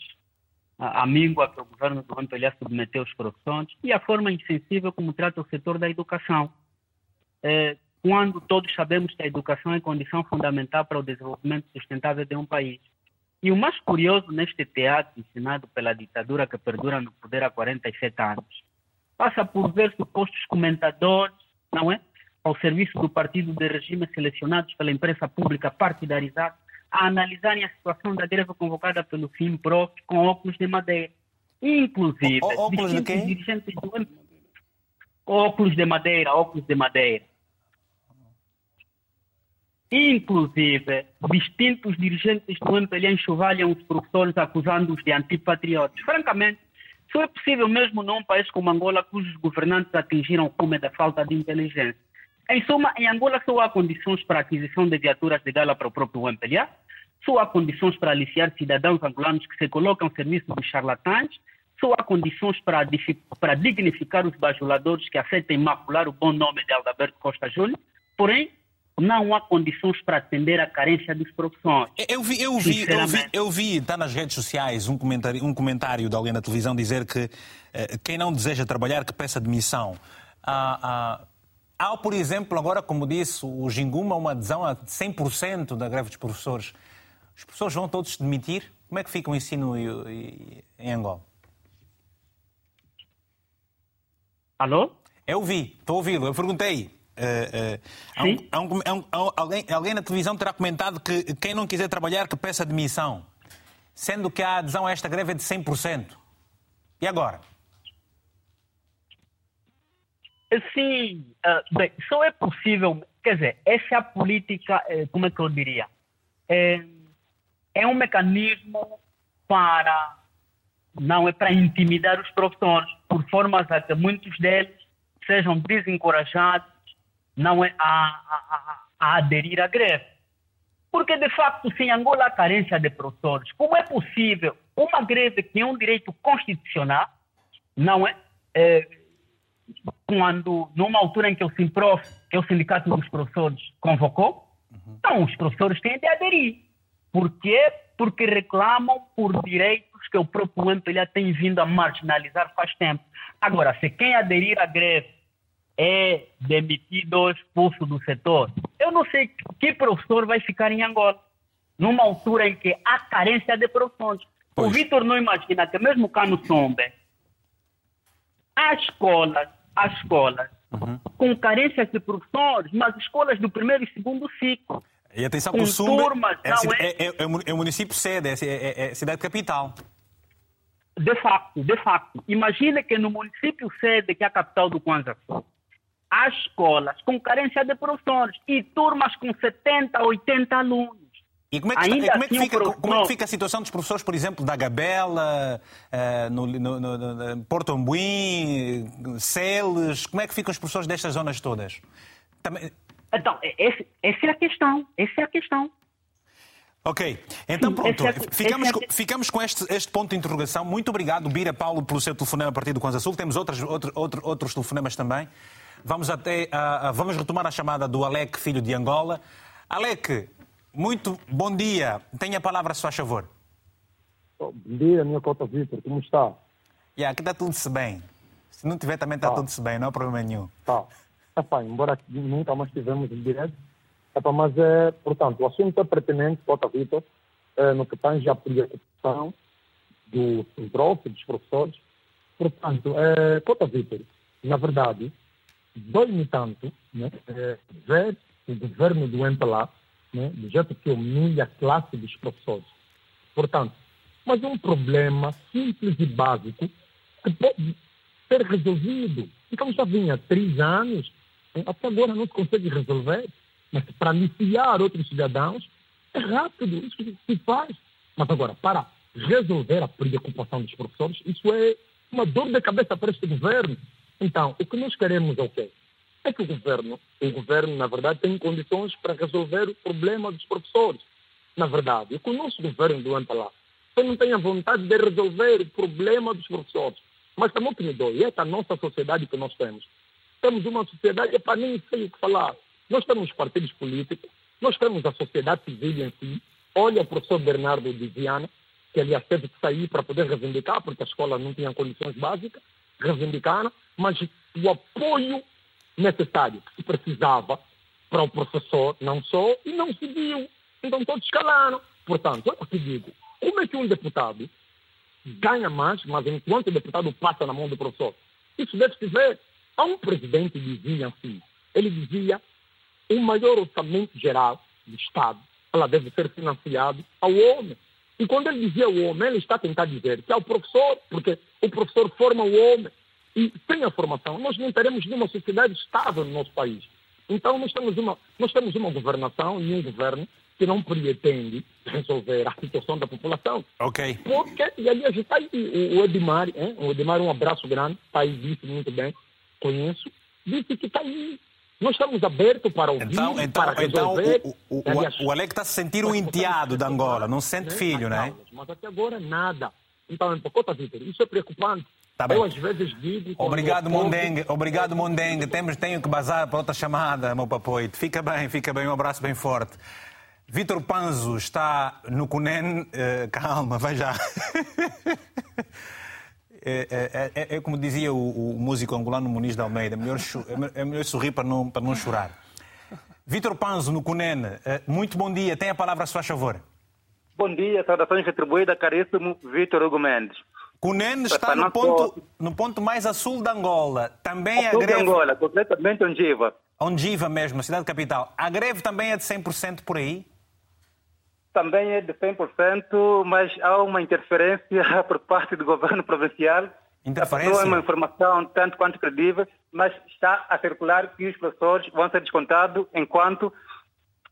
a, míngua que o governo do MPLA submeteu os professores e a forma insensível como trata o setor da educação. É, quando todos sabemos que a educação é condição fundamental para o desenvolvimento sustentável de um país. E o mais curioso neste teatro ensinado pela ditadura que perdura no poder há 47 anos, passa por ver supostos comentadores, não é? Ao serviço do partido de regime selecionados pela imprensa pública partidarizada, a analisarem a situação da greve convocada pelo FIMPROF com óculos de madeira. Inclusive, o, óculos de dirigentes do óculos de madeira, óculos de madeira. Inclusive, distintos dirigentes do MPLA enxovalham os professores acusando-os de antipatriotas. Francamente, só é possível mesmo num país como Angola, cujos governantes atingiram o cume da falta de inteligência. Em suma, em Angola só há condições para a aquisição de viaturas de gala para o próprio MPLA, só há condições para aliciar cidadãos angolanos que se colocam ao serviço dos charlatães, só há condições para, para dignificar os bajuladores que aceitem macular o bom nome de Alberto Costa Júnior, porém, não há condições para atender à carência dos profissões. Eu vi, eu vi, eu vi, eu vi, está nas redes sociais um comentário, um comentário de alguém na televisão dizer que eh, quem não deseja trabalhar que peça demissão. Ah, ah, há, por exemplo, agora, como disse o Ginguma, uma adesão a 100% da greve dos professores. Os professores vão todos se demitir? Como é que fica o ensino em Angola? Alô? Eu vi, estou a ouvi-lo. Eu perguntei. Uh, uh, um, um, um, alguém, alguém na televisão terá comentado que quem não quiser trabalhar que peça demissão, sendo que a adesão a esta greve é de 100%. E agora? Sim, uh, bem, só é possível, quer dizer, essa é a política, como é que eu diria? É, é um mecanismo para, não é para intimidar os professores, por formas a que muitos deles sejam desencorajados não é a, a, a aderir à greve. Porque, de facto, sem Angola há carência de professores. Como é possível uma greve que é um direito constitucional, não é? é quando, numa altura em que o SIMPROF, que é o Sindicato dos Professores, convocou, uhum. então os professores têm de aderir. Por quê? Porque reclamam por direitos que o próprio MPLA tem vindo a marginalizar faz tempo. Agora, se quem aderir à greve é demitido ou expulso do setor. Eu não sei que professor vai ficar em Angola. numa altura em que há carência de professores. Pois. O Vitor não imagina que mesmo cá no Sombe, há escolas, há escolas uhum. com carências de professores, mas escolas do primeiro e segundo ciclo. E atenção que o Sumbe é, é, é, é, o município sede, é, é, cidade capital. De facto, de facto. Imagina que no município sede, que é a capital do Kwanzaa há escolas com carência de professores e turmas com 70, 80 alunos. E como é, que, está, como, é que assim, fica, como é que fica a situação dos professores, por exemplo, da Gabela, uh, no, no, no, Porto Ambuim, Celes? Como é que ficam os professores destas zonas todas? Também... Então, esse, essa é a questão. Essa é a questão. Ok, então pronto, é, ficamos, é, ficamos com este, este ponto de interrogação. Muito obrigado, Bira Paulo, pelo seu telefonema a partir do Kwanza Sul. Temos outros, outro, outro, outros telefonemas também. Vamos, até, uh, uh, vamos retomar a chamada do Alec, filho de Angola. Alec, muito bom dia. Tenha a palavra, se faz favor. Bom dia, minha cota Vitor. Como está? Yeah, aqui está tudo-se bem. Se não tiver, também está tá. tudo-se bem. Não há problema nenhum. Tá. Epá, embora nunca mais tivemos em direto, Epá, mas, é, portanto, o assunto é pertinente, cota Vitor, é, no que tange a preocupação do Sindrof, dos professores. Portanto, é, cota Vitor, na verdade, dói-me tanto né, é, ver o governo do MPLA né, do jeito que humilha a classe dos professores. Portanto, mas é um problema simples e básico que pode ser resolvido. Então já vinha três anos, até agora não se consegue resolver, mas para aliciar outros cidadãos, é rápido, isso se faz. Mas agora, para resolver a preocupação dos professores, isso é uma dor de cabeça para este governo. Então, o que nós queremos é o quê? É que o governo, o governo, na verdade, tem condições para resolver o problema dos professores. Na verdade, o que o nosso governo do lá, só não tem a vontade de resolver o problema dos professores. Mas também o que me dói é a nossa sociedade que nós temos. Temos uma sociedade, para nem sei o que falar. Nós temos partidos políticos, nós temos a sociedade civil em si. Olha o professor Bernardo de Viana, que aliás teve que sair para poder reivindicar, porque a escola não tinha condições básicas, reivindicar, mas o apoio necessário que se precisava para o professor não só e não se viu. Então todos calaram. Portanto, eu te digo, como é que um deputado ganha mais, mas enquanto o deputado passa na mão do professor? Isso deve se ver. Há um presidente que dizia assim, ele dizia o maior orçamento geral do Estado, ela deve ser financiado ao homem. E quando ele dizia o homem, ele está a tentar dizer que é o professor, porque o professor forma o homem. E sem a formação, nós não teremos nenhuma sociedade estável no nosso país. Então, nós temos uma, nós temos uma governação e um governo que não pretende resolver a situação da população. Ok. Porque, e aliás, está aí o Edmar, hein? o Edmar, um abraço grande, está aí, disse muito bem, conheço, disse que está aí. Nós estamos abertos para ouvir, então, então, para então, resolver. Então, o, o, aliás, o, Alec está se sentindo um enteado de Angola, não sente né? filho, né? Mas até agora nada. Então, isso é preocupante. Tá bem. Eu às vezes digo. Obrigado, Mondengue. Obrigado, Mondengue. Temos, tenho que bazar para outra chamada, meu papoito. Fica bem, fica bem. Um abraço bem forte. Vitor Panzo está no Cunen. Uh, calma, vai já. <laughs> É, é, é, é, como dizia o, o, músico angolano Muniz de Almeida, é melhor, é melhor sorrir para não, para não chorar. Vitor Panzo, no Cunen, eh, muito bom dia. Tem a palavra, se faz favor. Bom dia, saudações retribuídas, caríssimo Vitor Hugo Mendes. Cunene está no ponto, no ponto mais a sul de Angola. Também a, a greve... de Angola, completamente Ondiva. Ondiva mesmo, a cidade capital. A greve também é de 100% por aí? Também é de 100%, mas há uma interferência <laughs> por parte do governo provincial. Interferência? Não é uma informação tanto quanto credível, mas está a circular que os professores vão ser descontados enquanto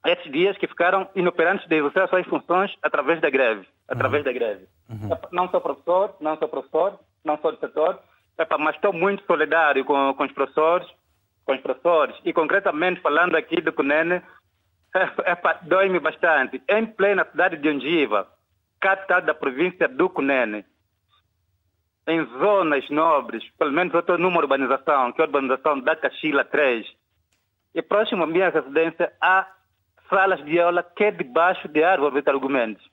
esses dias que ficaram inoperantes de exercer as suas funções através da greve. Através uhum. da greve. Uhum. Não sou professor, não sou professor, não sou do setor, mas estou muito solidário com, com os professores, com os professores. E concretamente falando aqui do Cunene, dói-me bastante. Em plena cidade de Ongiva, capital da província do Cunene, em zonas nobres, pelo menos eu estou numa urbanização, que é a urbanização da Caxila 3, e próximo à minha residência há salas de aula que é debaixo de árvores de argumentos.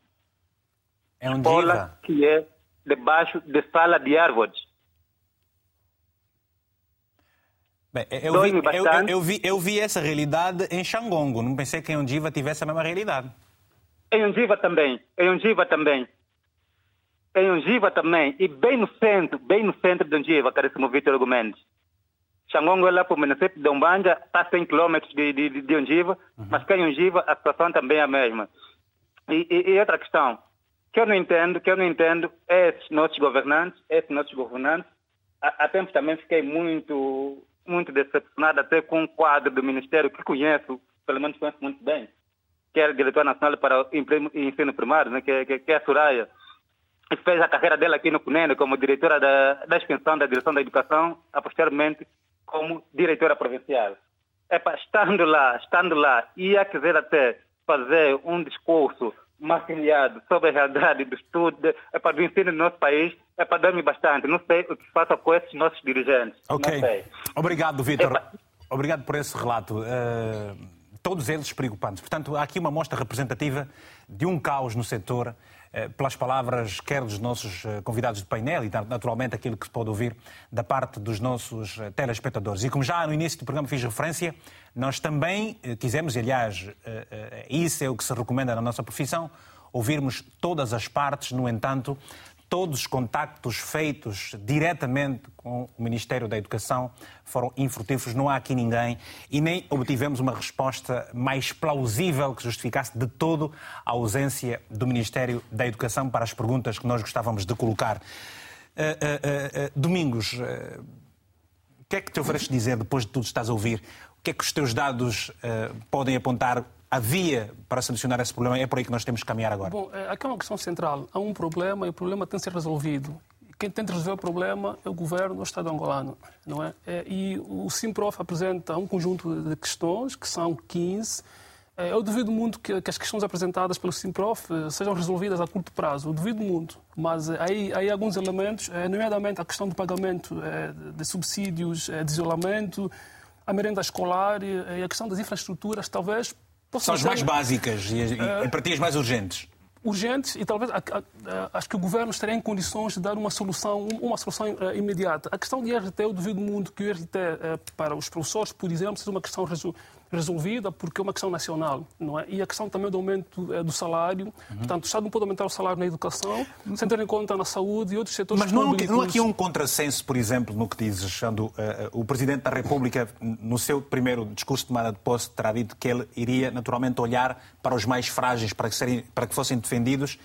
É um Escola que é debaixo de sala de árvores. Bem, eu, vi, eu, eu, eu, vi, eu vi essa realidade em Xangongo. Não pensei que em Ondiva tivesse a mesma realidade. Em Ungiva também. Em Ungiva também. Em Ungiva também. E bem no centro, bem no centro de Ungiva, caríssimo Vitor Gomes. Xangongo é lá para o município de Umbanja, está a 100 km de, de, de Ungiva, uhum. mas que em Ungiva a situação também é a mesma. E, e, e, outra questão, que eu não entendo, que eu não entendo, é esses nossos governantes, esses nossos governantes, há, há tempos também fiquei muito, muito decepcionado até com um quadro do Ministério que conheço, pelo menos conheço muito bem, que é diretor nacional para o ensino primário, né, que, que, que é a Soraya, e fez a carreira dela aqui no CUNEN como diretora da, da extensão da direção da educação, a posteriormente como diretora provincial. Estando lá, estando lá, ia quiser até fazer um discurso maquilhado sobre a realidade do estudo, é para ensino no nosso país, é para dar-me bastante. Não sei o que faça com esses nossos dirigentes. Ok. Obrigado, Vitor. É Obrigado por esse relato. Uh, todos eles preocupantes. Portanto, há aqui uma mostra representativa de um caos no setor pelas palavras quer dos nossos eh, convidados de painel e naturalmente aquilo que se pode ouvir da parte dos nossos eh, telespectadores. E como já no início do programa fiz referência, nós também quisemos, e aliás, isso é o que se recomenda na nossa profissão, ouvirmos todas as partes, no entanto, Todos os contactos feitos diretamente com o Ministério da Educação foram infrutíferos, não há aqui ninguém e nem obtivemos uma resposta mais plausível que justificasse de todo a ausência do Ministério da Educação para as perguntas que nós gostávamos de colocar. Uh, uh, uh, Domingos, o que é que te ofereces dizer depois de tudo estás a ouvir? O que é que os teus dados podem apontar havia para solucionar esse problema? É por aí que nós temos que caminhar agora. Bom, é, aqui é uma questão central. Há um problema e o problema tem que ser resolvido. Quem tem de resolver o problema é o governo do Estado angolano, não é? é e o Simprof apresenta um conjunto de questões, que são 15. É, eu duvido muito que, as questões apresentadas pelo Simprof eh, sejam resolvidas a curto prazo. Eu duvido muito. Mas eh, aí, aí alguns elementos, eh, nomeadamente a questão do pagamento de subsídios de isolamento, a merenda escolar e a questão das infraestruturas, talvez são as mais básicas e, uh, e para ti as mais urgentes. Urgentes e talvez acho que o governo estaria em condições de dar uma solução, uma solução uh, imediata. A questão de IRT, eu duvido muito que o IRT eh, para os professores, por exemplo, seja uma questão resolvida porque é uma questão nacional, não é? E a questão também do aumento é, do salário. Uhum. Portanto, o Estado não pode aumentar o salário na educação sem ter em conta na saúde e outros setores Mas não, não há aqui um contrassenso, por exemplo, no que dizes, quando uh, o Presidente da República, no seu primeiro discurso de tomada de posse, terá dito que ele iria naturalmente olhar para os mais frágeis, para que, serem, para que fossem defendidos.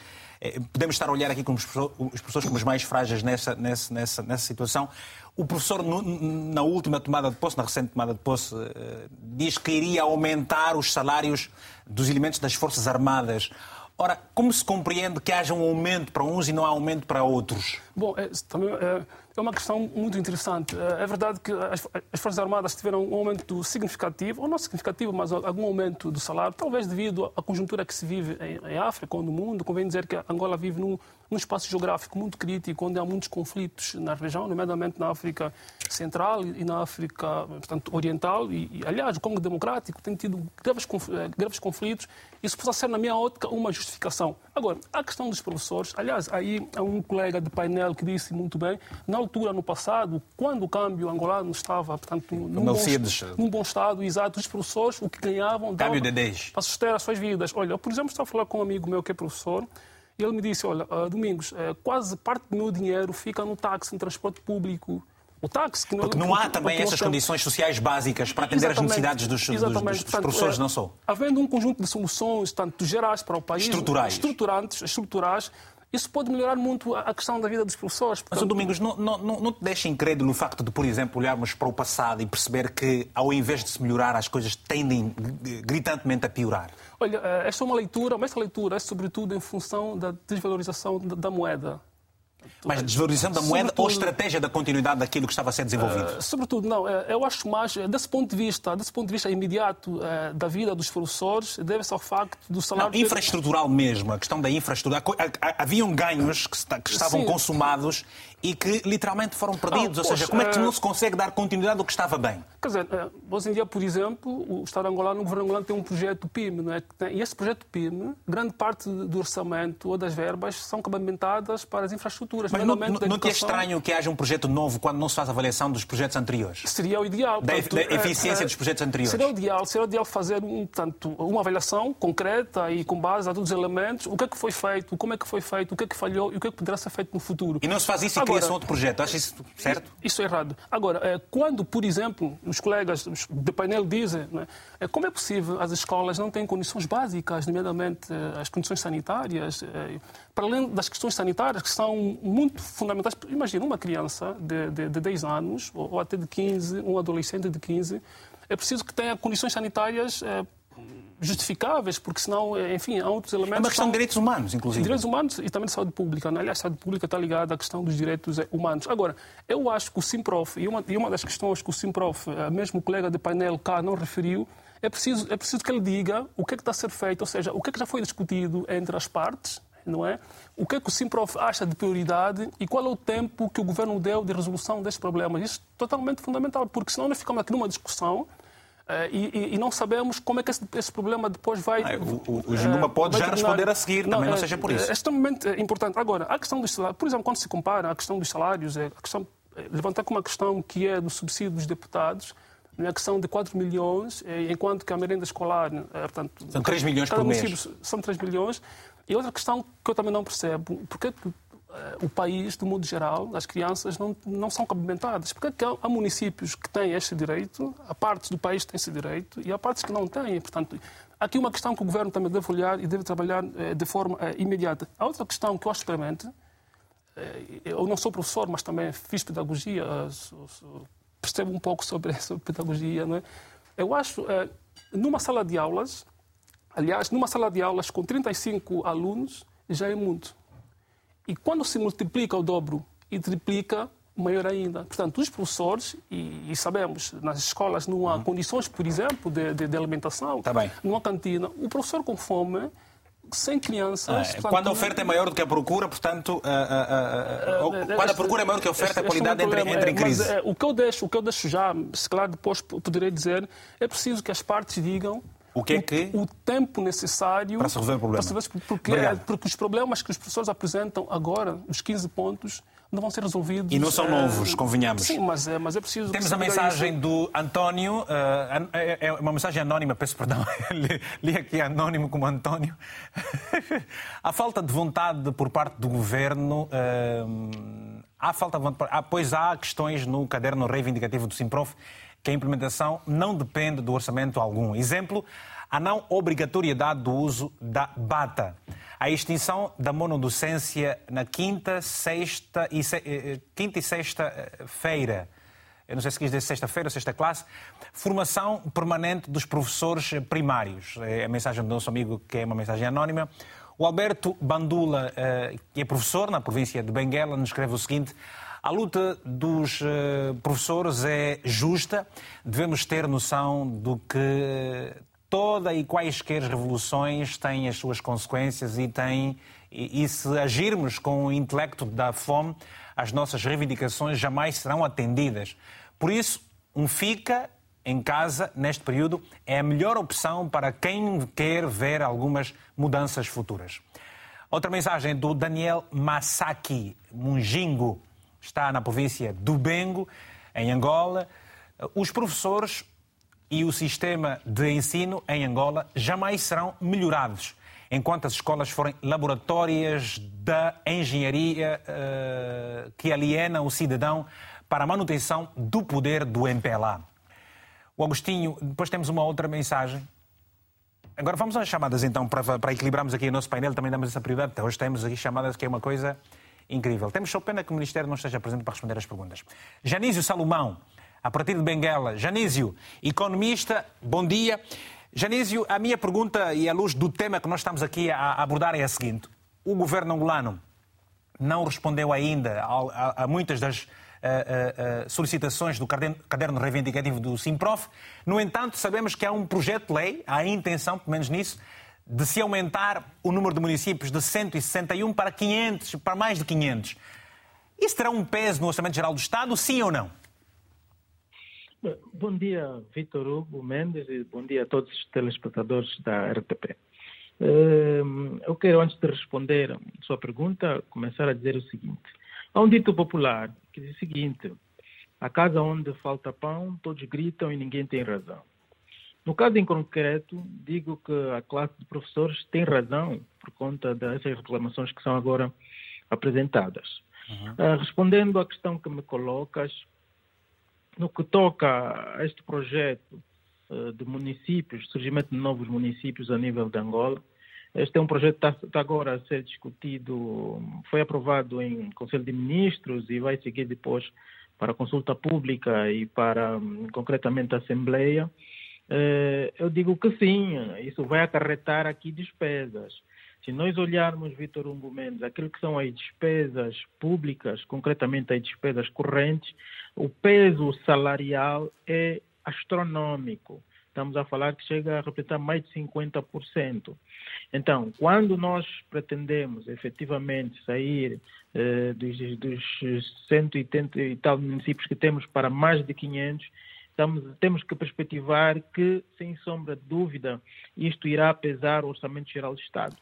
Podemos estar a olhar aqui como os professores como os mais frágeis nessa, nessa, nessa, nessa situação. O professor, na última tomada de posse, na recente tomada de posse, eh, diz que iria aumentar os salários dos elementos das Forças Armadas. Ora, como se compreende que haja um aumento para uns e não há aumento para outros? Bom, é, também, é, é uma questão muito interessante. É, verdade que as, as, Forças Armadas tiveram um aumento significativo, ou não significativo, mas algum aumento do salário, talvez devido à conjuntura que se vive em, em África ou no mundo. Convém dizer que Angola vive num, num espaço geográfico muito crítico, onde há muitos conflitos na região, nomeadamente na África Central e na África portanto, Oriental. E, e aliás, o Congo Democrático tem tido graves, eh, graves conflitos. Isso pode ser, na minha ótica, uma justificação. Agora, a questão dos professores, aliás, aí há um colega de painel que disse muito bem, na altura, no passado, quando o câmbio angolano estava, portanto, num, bom, num bom estado, exato, os professores, o que ganhavam, câmbio de 10. para sustentar as suas vidas. Olha, por exemplo, estou a falar com um amigo meu que é professor, e ele me disse, olha, uh, Domingos, uh, quase parte do meu dinheiro fica no táxi, no transporte público, o táxi. Que Porque não há também essas condições sociais básicas para atender Exatamente. as necessidades dos, dos, dos, dos Portanto, professores, é, não só. Havendo um conjunto de soluções, tanto gerais para o país, estruturais, estruturantes, estruturais, isso pode melhorar muito a questão da vida dos professores. Portanto... Mas, Domingos, não, não, não te deixa incrédulo o facto de, por exemplo, olharmos para o passado e perceber que, ao invés de se melhorar, as coisas tendem gritantemente a piorar? Olha, eh, esta é uma leitura, mas esta leitura é sobretudo em função da desvalorização da moeda. Mas desvalorização da moeda sobretudo, ou estratégia da continuidade daquilo que estava a ser desenvolvido? Uh, sobretudo, não. Eh, eu acho mais, eh, desse ponto de vista, desse ponto de vista imediato uh, da vida dos professores, deve-se ao facto do salário... Não, infraestrutural mesmo, a questão da infraestrutura. Haviam ganhos que, que estavam Sim. consumados e que literalmente foram perdidos. Ou seja, como é que não se consegue dar continuidade ao que estava bem? Quer dizer, hoje em dia, por exemplo, o Estado angolano, o governo angolano tem um projeto PIM, não é? E esse projeto PIM, grande parte do orçamento ou das verbas são cabamentadas para as infraestruturas. Mas não, não, não te é estranho que haja um projeto novo quando não se faz avaliação dos projetos anteriores? Seria o ideal. Da, da eficiência é, dos projetos anteriores? Seria o ideal, seria o ideal fazer um, tanto, uma avaliação concreta e com base a todos os elementos, o que é que foi feito, como é que foi feito, o que é que falhou e o que é que poderá ser feito no futuro. E não se faz isso e cria-se outro projeto, acha isso certo? Isso é errado. Agora, é, quando, por exemplo, os colegas do painel dizem né, como é possível as escolas não têm condições básicas, nomeadamente as condições sanitárias, para além das questões sanitárias, que são muito fundamentais. Imagina uma criança de, de, de 10 anos, ou, ou, até de 15, um adolescente de 15, é preciso que tenha condições sanitárias justificáveis, porque senão, eh, enfim, há outros elementos... É uma questão de direitos humanos, inclusive. Direitos humanos e também de saúde pública. Né? Aliás, a saúde pública está ligada à questão dos direitos eh, humanos. Agora, eu acho que o Simprof, e uma, e uma das questões que o Simprof, eh, mesmo o colega de painel cá não referiu, é preciso, é preciso que ele diga o que é que está a ser feito, ou seja, o que é que já foi discutido entre as partes, não é? O que é que o Simprof acha de prioridade e qual é o tempo que o governo deu de resolução destes problemas. Isso é totalmente fundamental, porque senão nós ficamos aqui numa discussão e, e, não sabemos como é que esse, esse problema depois vai. Ah, o o, uh, pode já responder a seguir, não, também não seja por isso. É extremamente importante. Agora, a questão dos salários, por exemplo, quando se compara a questão dos salários, é a questão, é, levantar como uma questão que é do subsídio dos deputados, na é questão de 4 milhões, enquanto que a merenda escolar. Portanto, são 3 milhões por mês. São 3 milhões. E outra questão que eu também não percebo, porque é que o país, do modo geral, as crianças não, não são cabimentadas. Porque há, há municípios que têm este direito, há partes do país que têm esse direito e há partes que não têm. Portanto, aqui uma questão que o governo também deve olhar e deve trabalhar eh, de forma eh, imediata. A outra questão que eu acho experimente, eh, eu não sou professor, mas também fiz pedagogia, percebo um pouco sobre, <laughs> sobre pedagogia, não é? Eu acho, numa sala de aulas, aliás, numa sala de aulas com 35 alunos, já é muito. E quando se multiplica o dobro e triplica, maior ainda. Portanto, os professores, e, e sabemos, nas escolas não há uhum. condições, por exemplo, de, de, de alimentação, tá não há cantina. O professor com fome sem crianças. Ah, portanto, quando a oferta é maior do que a procura, portanto, uh, uh, uh, quando a procura é maior do que a oferta, a qualidade entra, entra, em crise. Mas, o, que eu deixo, o que eu deixo já, se claro depois poderei dizer, é preciso que as partes digam o que é que... O, o tempo necessário... Para se resolver o problema. Resolver, porque, é, porque os problemas que os professores apresentam agora, os 15 pontos, não vão ser resolvidos. E não são novos, é, convenhamos. Sim, mas é, mas é preciso. Temos a mensagem isso. do António, uh, é uma mensagem anónima, peço perdão, <laughs> li, li aqui anónimo como António. <laughs> a falta de vontade por parte do governo. Uh, há falta de vontade. Ah, pois há questões no caderno reivindicativo do Simprof que a implementação não depende do orçamento algum. Exemplo, a não obrigatoriedade do uso da bata. A extinção da monodocência na quinta, sexta e, se... Eh, eh, quinta e sexta-feira. Eu não sei se quis dizer sexta-feira ou sexta classe. Formação permanente dos professores primários. É a mensagem do nosso amigo, que é uma mensagem anónima. O Alberto Bandula, eh, que é professor na província de Benguela, nos escreve o seguinte: a luta dos eh, professores é justa. Devemos ter noção do que toda e quaisquer revoluções têm as suas consequências e têm e, e se agirmos com o intelecto da fome, as nossas reivindicações jamais serão atendidas. Por isso, um fica em casa neste período é a melhor opção para quem quer ver algumas mudanças futuras. Outra mensagem do Daniel Masaki Mungingo está na província do Bengo, em Angola. Os professores e o sistema de ensino em Angola jamais serão melhorados enquanto as escolas forem laboratórios da engenharia uh, que aliena o cidadão para a manutenção do poder do MPLA. O Agostinho, depois temos uma outra mensagem. Agora vamos às chamadas então, para, para equilibrarmos aqui o nosso painel, também damos essa prioridade. Hoje temos aqui chamadas que é uma coisa incrível. Temos só pena que o Ministério não esteja presente para responder as perguntas. Janísio Salomão, a partir de Benguela. Janísio, economista, bom dia. Janísio, a minha pergunta e à luz do tema que nós estamos aqui a abordar é a seguinte. O governo angolano não respondeu ainda a, muitas das uh, uh, solicitações do caderno, reivindicativo do Simprof. No entanto, sabemos que há um projeto de lei, há intenção, pelo menos nisso, de se aumentar o número de municípios de 161 para 500, para mais de 500. Isso terá um peso no Orçamento Geral do Estado, sim ou não? Bom dia, Vitor Hugo Mendes, e bom dia a todos os telespectadores da RTP. Eh, eu quero, antes de responder a sua pergunta, começar a dizer o seguinte. Há um dito popular que diz o seguinte: a casa onde falta pão, todos gritam e ninguém tem razão. No caso em concreto, digo que a classe de professores tem razão por conta dessas reclamações que são agora apresentadas. Uhum. Uh, respondendo à questão que me colocas, no que toca a este projeto uh, de municípios, surgimento de novos municípios a nível de Angola, este é um projeto que está, está agora a ser discutido, foi aprovado em Conselho de Ministros e vai seguir depois para consulta pública e para, hum, concretamente, a Assembleia. Eh, eu digo que sim, isso vai acarretar aqui despesas. Se nós olharmos, Vitor Hugo Mendes, aquilo que são as despesas públicas, concretamente as despesas correntes, o peso salarial é astronômico. Estamos a falar que chega a representar mais de 50%. Então, quando nós pretendemos efetivamente sair eh, dos, dos 180 e tal municípios que temos para mais de 500, Estamos, temos que perspectivar que, sem sombra de dúvida, isto irá pesar o Orçamento Geral do Estado.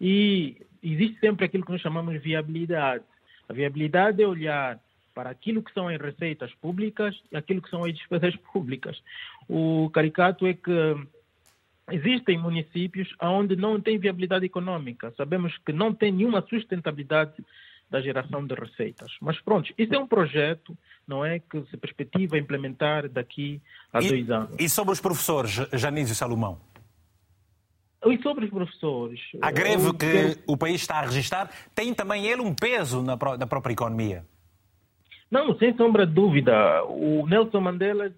E existe sempre aquilo que nós chamamos de viabilidade. A viabilidade é olhar para aquilo que são as receitas públicas e aquilo que são as despesas <laughs> públicas. O caricato é que existem municípios onde não tem viabilidade econômica. Sabemos que não tem nenhuma sustentabilidade da geração de receitas. Mas pronto, isso é um projeto, não é, que se perspectiva implementar daqui a e, dois anos. E sobre os professores, Janísio Salomão? E sobre os professores? A greve que o país está a registrar tem também ele um peso na, na própria economia? Não, sem sombra de dúvida. O Nelson Mandela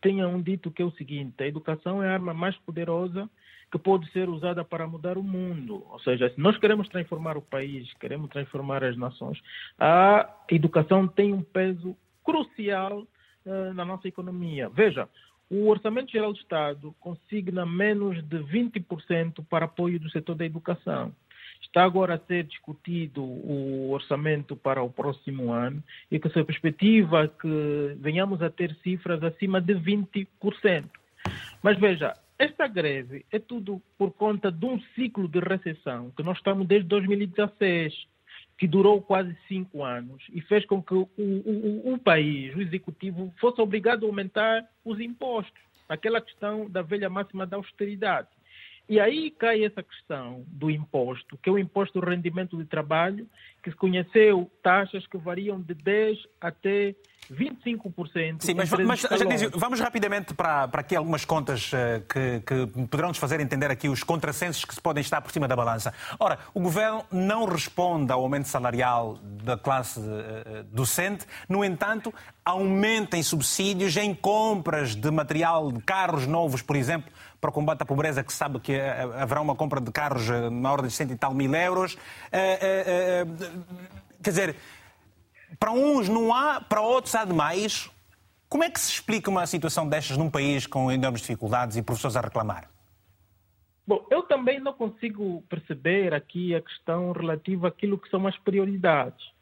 tinha um dito que é o seguinte: a educação é a arma mais poderosa que pode ser usada para mudar o mundo. Ou seja, se nós queremos transformar o país, queremos transformar as nações, a educação tem um peso crucial uh, na nossa economia. Veja, o Orçamento Geral do Estado consigna menos de 20% para apoio do setor da educação. Está agora a ser discutido o orçamento para o próximo ano e que se perspectiva que venhamos a ter cifras acima de 20%. Mas veja, esta greve é tudo por conta de um ciclo de recessão que nós estamos desde 2016, que durou quase cinco anos e fez com que o, o, o país, o executivo, fosse obrigado a aumentar os impostos. Aquela questão da velha máxima da austeridade. E aí cai essa questão do imposto, que é o imposto do rendimento de trabalho, que se conheceu taxas que variam de 10 até 25%. Sim, mas, mas vamos rapidamente para, para aqui algumas contas uh, que, que poderão nos fazer entender aqui os contrassensos que se podem estar por cima da balança. Ora, o governo não responde ao aumento salarial da classe uh, docente, no entanto, aumenta em subsídios em compras de material de carros novos, por exemplo, para o combate à pobreza, que sabe que eh, haverá uma compra de carros eh, na ordem de cento e tal mil euros. Eh, quer dizer, para uns não há, para outros há demais. Como é que se explica uma situação destas num país com enormes dificuldades e professores a reclamar? Bom, eu também não consigo perceber aqui a questão relativa àquilo que são as prioridades.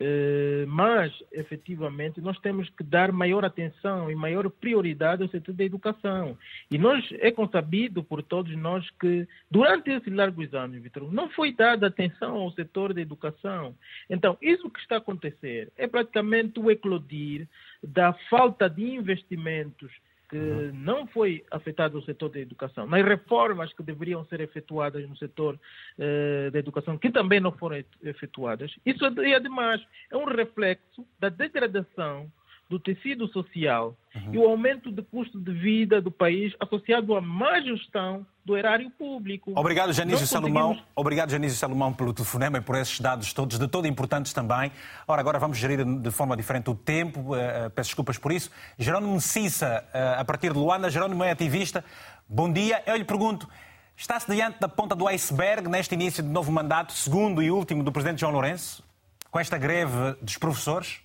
Eh, mas, efetivamente, nós temos que dar maior atenção e maior prioridade ao setor da educação. E nós, é consabido por todos nós que, durante esses largos anos, Vitor, não foi dada atenção ao setor da educação. Então, isso que está a acontecer é praticamente o eclodir da falta de investimentos que uhum. não foi afetado o setor da educação, nas reformas que deveriam ser efetuadas no setor eh, da educação, que também não foram efetuadas, isso é, ademais é um reflexo da degradação do tecido social uhum. e o aumento do custo de vida do país associado à má gestão do erário público. Obrigado, Janísio Salomão. Conseguimos... Obrigado, Janísio Salomão, pelo telefonema e por esses dados todos, de todo importantes também. Ora, agora vamos gerir de forma diferente o tempo. Uh, peço desculpas por isso. Jerónimo Cissa, uh, a partir de Luanda. Jerónimo é ativista. Bom dia. Eu lhe pergunto, está-se diante da ponta do iceberg neste início de novo mandato, segundo e último do Presidente João Lourenço, com esta greve dos professores?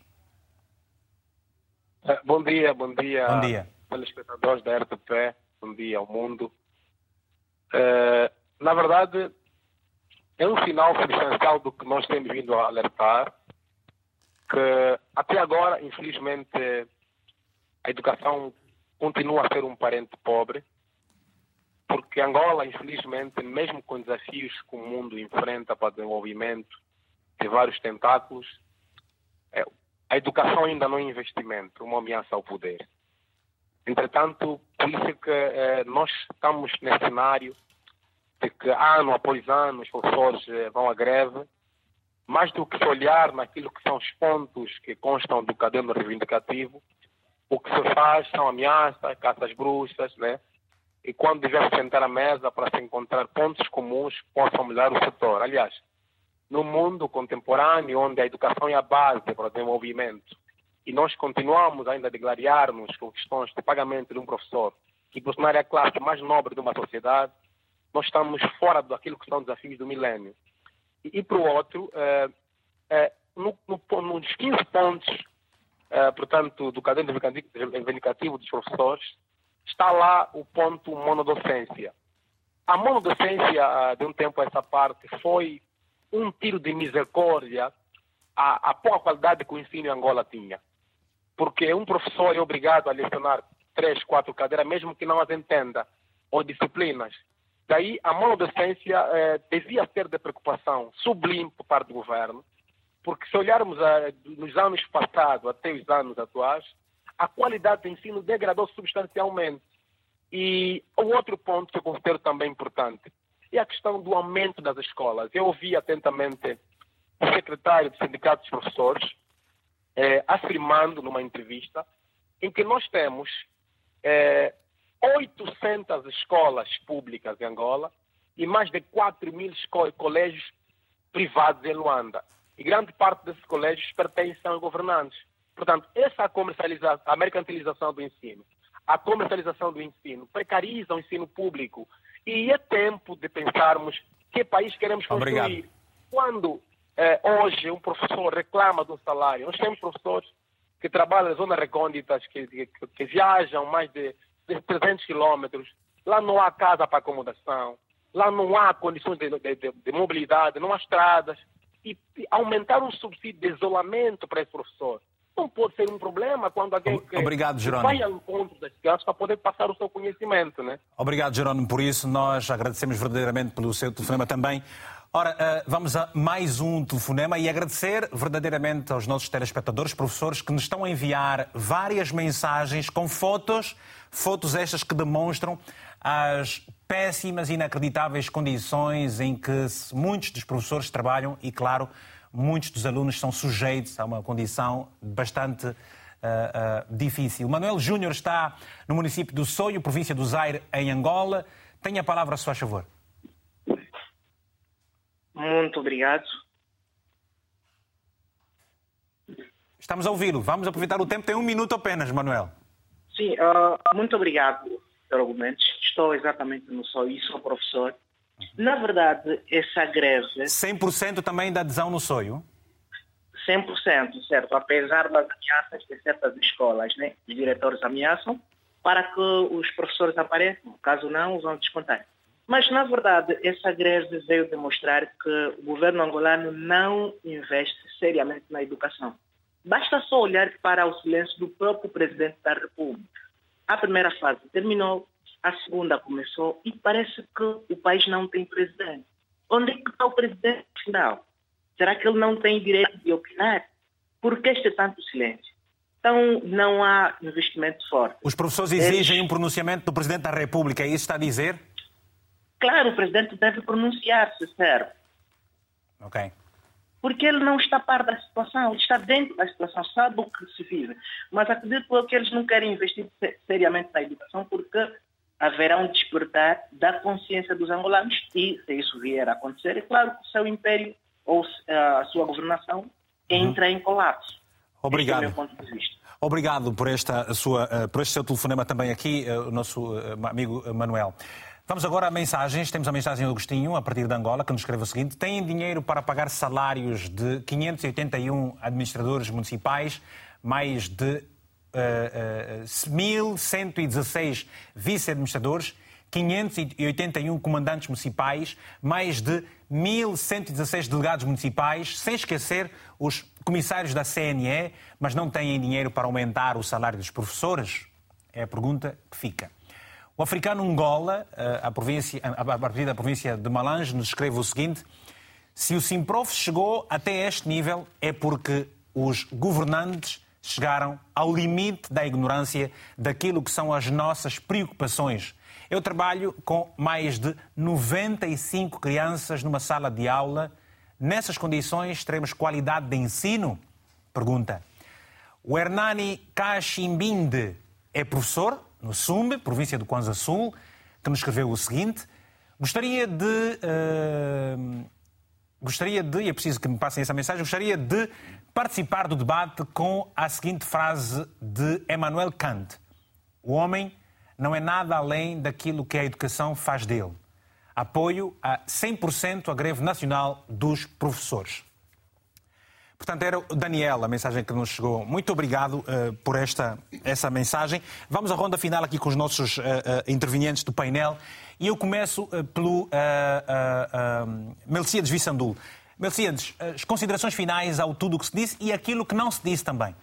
Eh, bom dia, bom dia, bom dia. telespectadores da RTP, bom dia ao mundo. Uh, na verdade, é um sinal substancial do que nós temos vindo a alertar, que até agora, infelizmente, a educação continua a ser um parente pobre, porque Angola, infelizmente, mesmo com desafios que o mundo enfrenta para o desenvolvimento de vários tentáculos, a educação ainda não é investimento, uma ameaça ao poder. Entretanto, por isso é que eh, nós estamos nesse cenário de que ano após ano os professores eh, vão à greve, mais do que se olhar naquilo que são os pontos que constam do caderno reivindicativo, o que se faz são ameaças, caças bruxas, né? E quando devemos sentar à mesa para se encontrar pontos comuns que possam melhorar o setor. Aliás, no mundo contemporâneo, onde a educação é a base para o desenvolvimento, e nós continuamos ainda a degladiar-nos com questões de pagamento de um professor, que proporcionar a classe mais nobre de uma sociedade, nós estamos fora daquilo que são desafios do milênio. E, e por outro, eh, eh, no, no, nos 15 pontos, eh, portanto, do caderno reivindicativo dos professores, está lá o ponto monodocência. A monodocência, de um tempo a essa parte, foi um tiro de misericórdia à, à pouca qualidade que o ensino em Angola tinha porque um professor é obrigado a lecionar três, quatro cadeiras, mesmo que não as entenda, ou disciplinas. Daí a monodocência eh, devia ser de preocupação sublime por parte do governo, porque se olharmos a, nos anos passados até os anos atuais, a qualidade do ensino degradou substancialmente. E o outro ponto que eu considero também importante é a questão do aumento das escolas. Eu ouvi atentamente o secretário do Sindicato dos Professores, é, afirmando numa entrevista em que nós temos é, 800 escolas públicas em Angola e mais de 4 mil colégios privados em Luanda. E grande parte desses colégios pertencem a governantes. Portanto, essa comercialização, a mercantilização do ensino, a comercialização do ensino precariza o ensino público. E é tempo de pensarmos que país queremos construir. Obrigado. Quando é, hoje um professor reclama do salário. Nós temos professores que trabalham em zonas recônditas, que, que, que viajam mais de, de 300 quilômetros. Lá não há casa para acomodação, lá não há condições de, de, de mobilidade, não há estradas. E, e, aumentar um subsídio de isolamento para esse professor não pode ser um problema quando alguém Obrigado, vai ao encontro das crianças para poder passar o seu conhecimento. Né? Obrigado, Jerónimo, por isso. Nós agradecemos verdadeiramente pelo seu telefonema também. Ora, uh, vamos a mais um telefonema e agradecer verdadeiramente aos nossos telespectadores, professores, que nos estão a enviar várias mensagens com fotos, fotos estas que demonstram as péssimas e inacreditáveis condições em que muitos dos professores trabalham e, claro, muitos dos alunos são sujeitos a uma condição bastante uh, uh, difícil. Manuel Júnior está no município do Soio, província do Zaire, em Angola. Tenha a palavra, se faz favor. Muito obrigado. Estamos a ouvi-lo. Vamos aproveitar o tempo. Tem um minuto apenas, Manuel. Sim, uh, muito obrigado pelo argumento. Estou exatamente no só e sou professor. Na verdade, essa greve... 100% também da adesão no sonho? 100%, certo. Apesar das ameaças de certas escolas, né? os diretores ameaçam para que os professores apareçam. Caso não, vão descontar. Mas, na verdade, essa greve veio demonstrar que o governo angolano não investe seriamente na educação. Basta só olhar para o silêncio do próprio presidente da República. A primeira fase terminou, a segunda começou e parece que o país não tem presidente. Onde é que está o presidente final? Será que ele não tem direito de opinar? Por que este tanto silêncio? Então, não há investimento forte. Os professores exigem Eles... um pronunciamento do Presidente da República, é isso que está a dizer? Claro, o presidente deve pronunciar-se, certo? Ok. Porque ele não está a par da situação, ele está dentro da situação, sabe o que se vive. Mas acredito que eles não querem investir seriamente na educação porque haverá um despertar da consciência dos angolanos e, se isso vier a acontecer, é claro que o seu império ou a sua governação entra uhum. em colapso. Obrigado. Esse é o meu ponto de vista. Obrigado por, esta sua, eh, por este seu telefonema também aqui, eh, o nosso eh, amigo Manuel. Vamos agora a mensagens. Temos a mensagem do Agostinho, a partir de Angola, que nos escreve o seguinte: Têm dinheiro para pagar salários de 581 administradores municipais, mais de uh, uh, 1.116 vice-administradores, 581 comandantes municipais, mais de 1.116 delegados municipais, sem esquecer os comissários da CNE, mas não têm dinheiro para aumentar o salário dos professores? É a pergunta que fica. O africano Angola, eh, a, província, a partir da província de Malange, nos escreve o seguinte: se o Simprof chegou até este nível é porque os governantes chegaram ao limite da ignorância daquilo que são as nossas preocupações. Eu trabalho com mais de 95 crianças numa sala de aula. Nessas condições, teremos qualidade de ensino? Pergunta. O Hernani Kashimbinde é professor no SUMB, província do Kwanza Sul, que nos escreveu o seguinte: Gostaria de. Uh, gostaria de, e é preciso que me passem essa mensagem, gostaria de participar do debate com a seguinte frase de Emmanuel Kant: O homem não é nada além daquilo que a educação faz dele. Apoio a 100% a greve nacional dos professores. Portanto, era o Daniel a mensagem que nos chegou. Muito obrigado uh, por esta essa mensagem. Vamos à ronda final aqui com os nossos uh, uh, intervenientes do painel. E eu começo pelo uh, Melciades Vissandul. Melciades, as considerações finais ao tudo o que se disse e aquilo que não se disse também.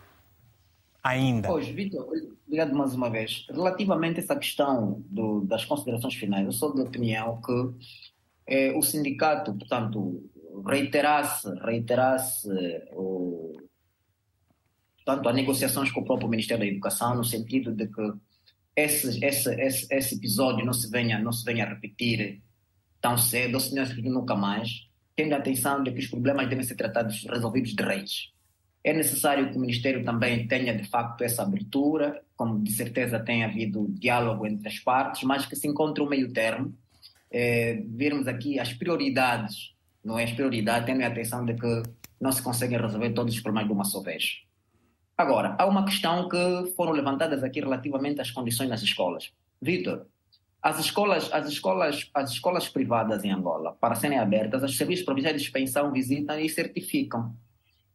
Ainda. Pois, Vitor, obrigado mais uma vez. Relativamente a essa questão do, das considerações finais, eu sou de opinião que eh, o sindicato, portanto, reiterasse, reiterasse o, portanto, as negociações com o próprio Ministério da Educação, no sentido de que esse, esse, esse, esse episódio não se, venha, não se venha a repetir tão cedo, ou se não repetir nunca mais, tendo a atenção de que os problemas devem ser tratados, resolvidos de reis. É necessário que o Ministério também tenha, de facto, essa abertura, como de certeza tem havido diálogo entre as partes, mas que se encontre um meio termo, é, vermos aqui as prioridades não é prioridade, tendo em atenção de que não se conseguem resolver todos os problemas de uma só vez. Agora, há uma questão que foram levantadas aqui relativamente às condições nas escolas. Vitor, as escolas, as escolas, as escolas privadas em Angola, para serem abertas, os serviços provinciais de dispensão visitam e certificam.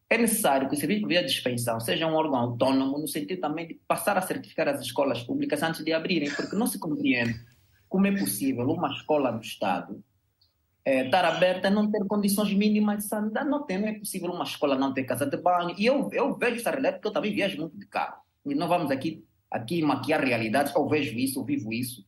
É necessário que o serviço provincial de dispensão seja um órgão autônomo no sentido também de passar a certificar as escolas públicas antes de abrirem, porque não se compreende como é possível uma escola do Estado estar aberta, não ter condições mínimas de sanidade, não tem, não é possível uma escola não ter casa de banho. E eu, eu vejo essa realidade porque eu também viajo muito de carro. E não vamos aqui, aqui maquiar realidades, eu vejo isso, eu vivo isso.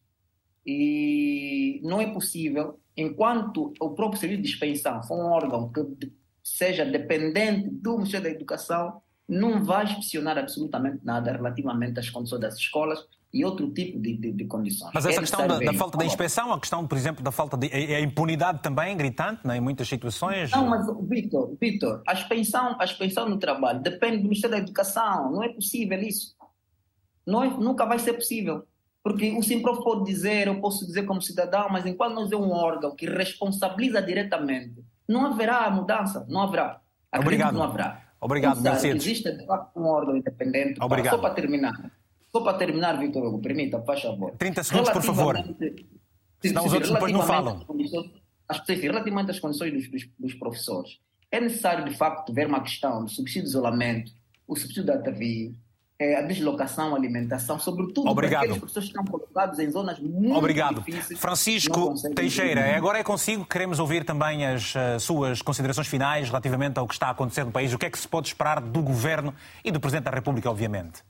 E não é possível, enquanto o próprio serviço de dispensão for um órgão que seja dependente do Ministério da Educação, não vai inspecionar absolutamente nada relativamente às condições das escolas e outro tipo de, de, de condições. Mas essa é questão da, da, falta de inspeção, a questão, por exemplo, da falta de a impunidade também gritante né, em muitas situações. Não, mas Vitor, Vitor, a expensão, a expensão no trabalho depende do Ministério da Educação. Não é possível isso. Não é, nunca vai ser possível. Porque o Simprof pode dizer, eu posso dizer como cidadão, mas enquanto nós é um órgão que responsabiliza diretamente, não haverá mudança, não haverá. Acredito Obrigado. não haverá. Obrigado, Mercedes. Existe, de facto, um órgão independente. Obrigado. Só para terminar. Só para terminar, Vitor Hugo, permita, faz favor. 30 segundos, por favor. Senão os outros depois não falam. As pessoas, relativamente às condições dos, dos, dos, professores, é necessário, de facto, ver uma questão do subsídio de isolamento, o subsídio da TVI, é, a deslocação, a alimentação, sobretudo Obrigado. porque as pessoas estão colocadas em zonas muito Obrigado. difíceis. Francisco Teixeira, agora é consigo, queremos ouvir também as uh, suas considerações finais relativamente ao que está a acontecer no país. O que é que se pode esperar do Governo e do Presidente da República, obviamente?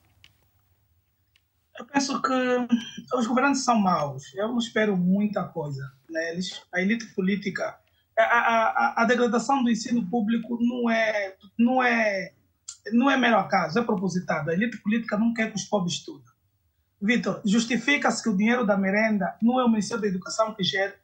Eu penso que os governantes são maus. Eu não espero muita coisa neles. A elite política, a, a, a, degradação do ensino público não é, não é, não é mero acaso, é propositado. A elite política não quer que os pobres estudem. Vitor, justifica-se que o dinheiro da merenda não é o Ministério da Educação que gera.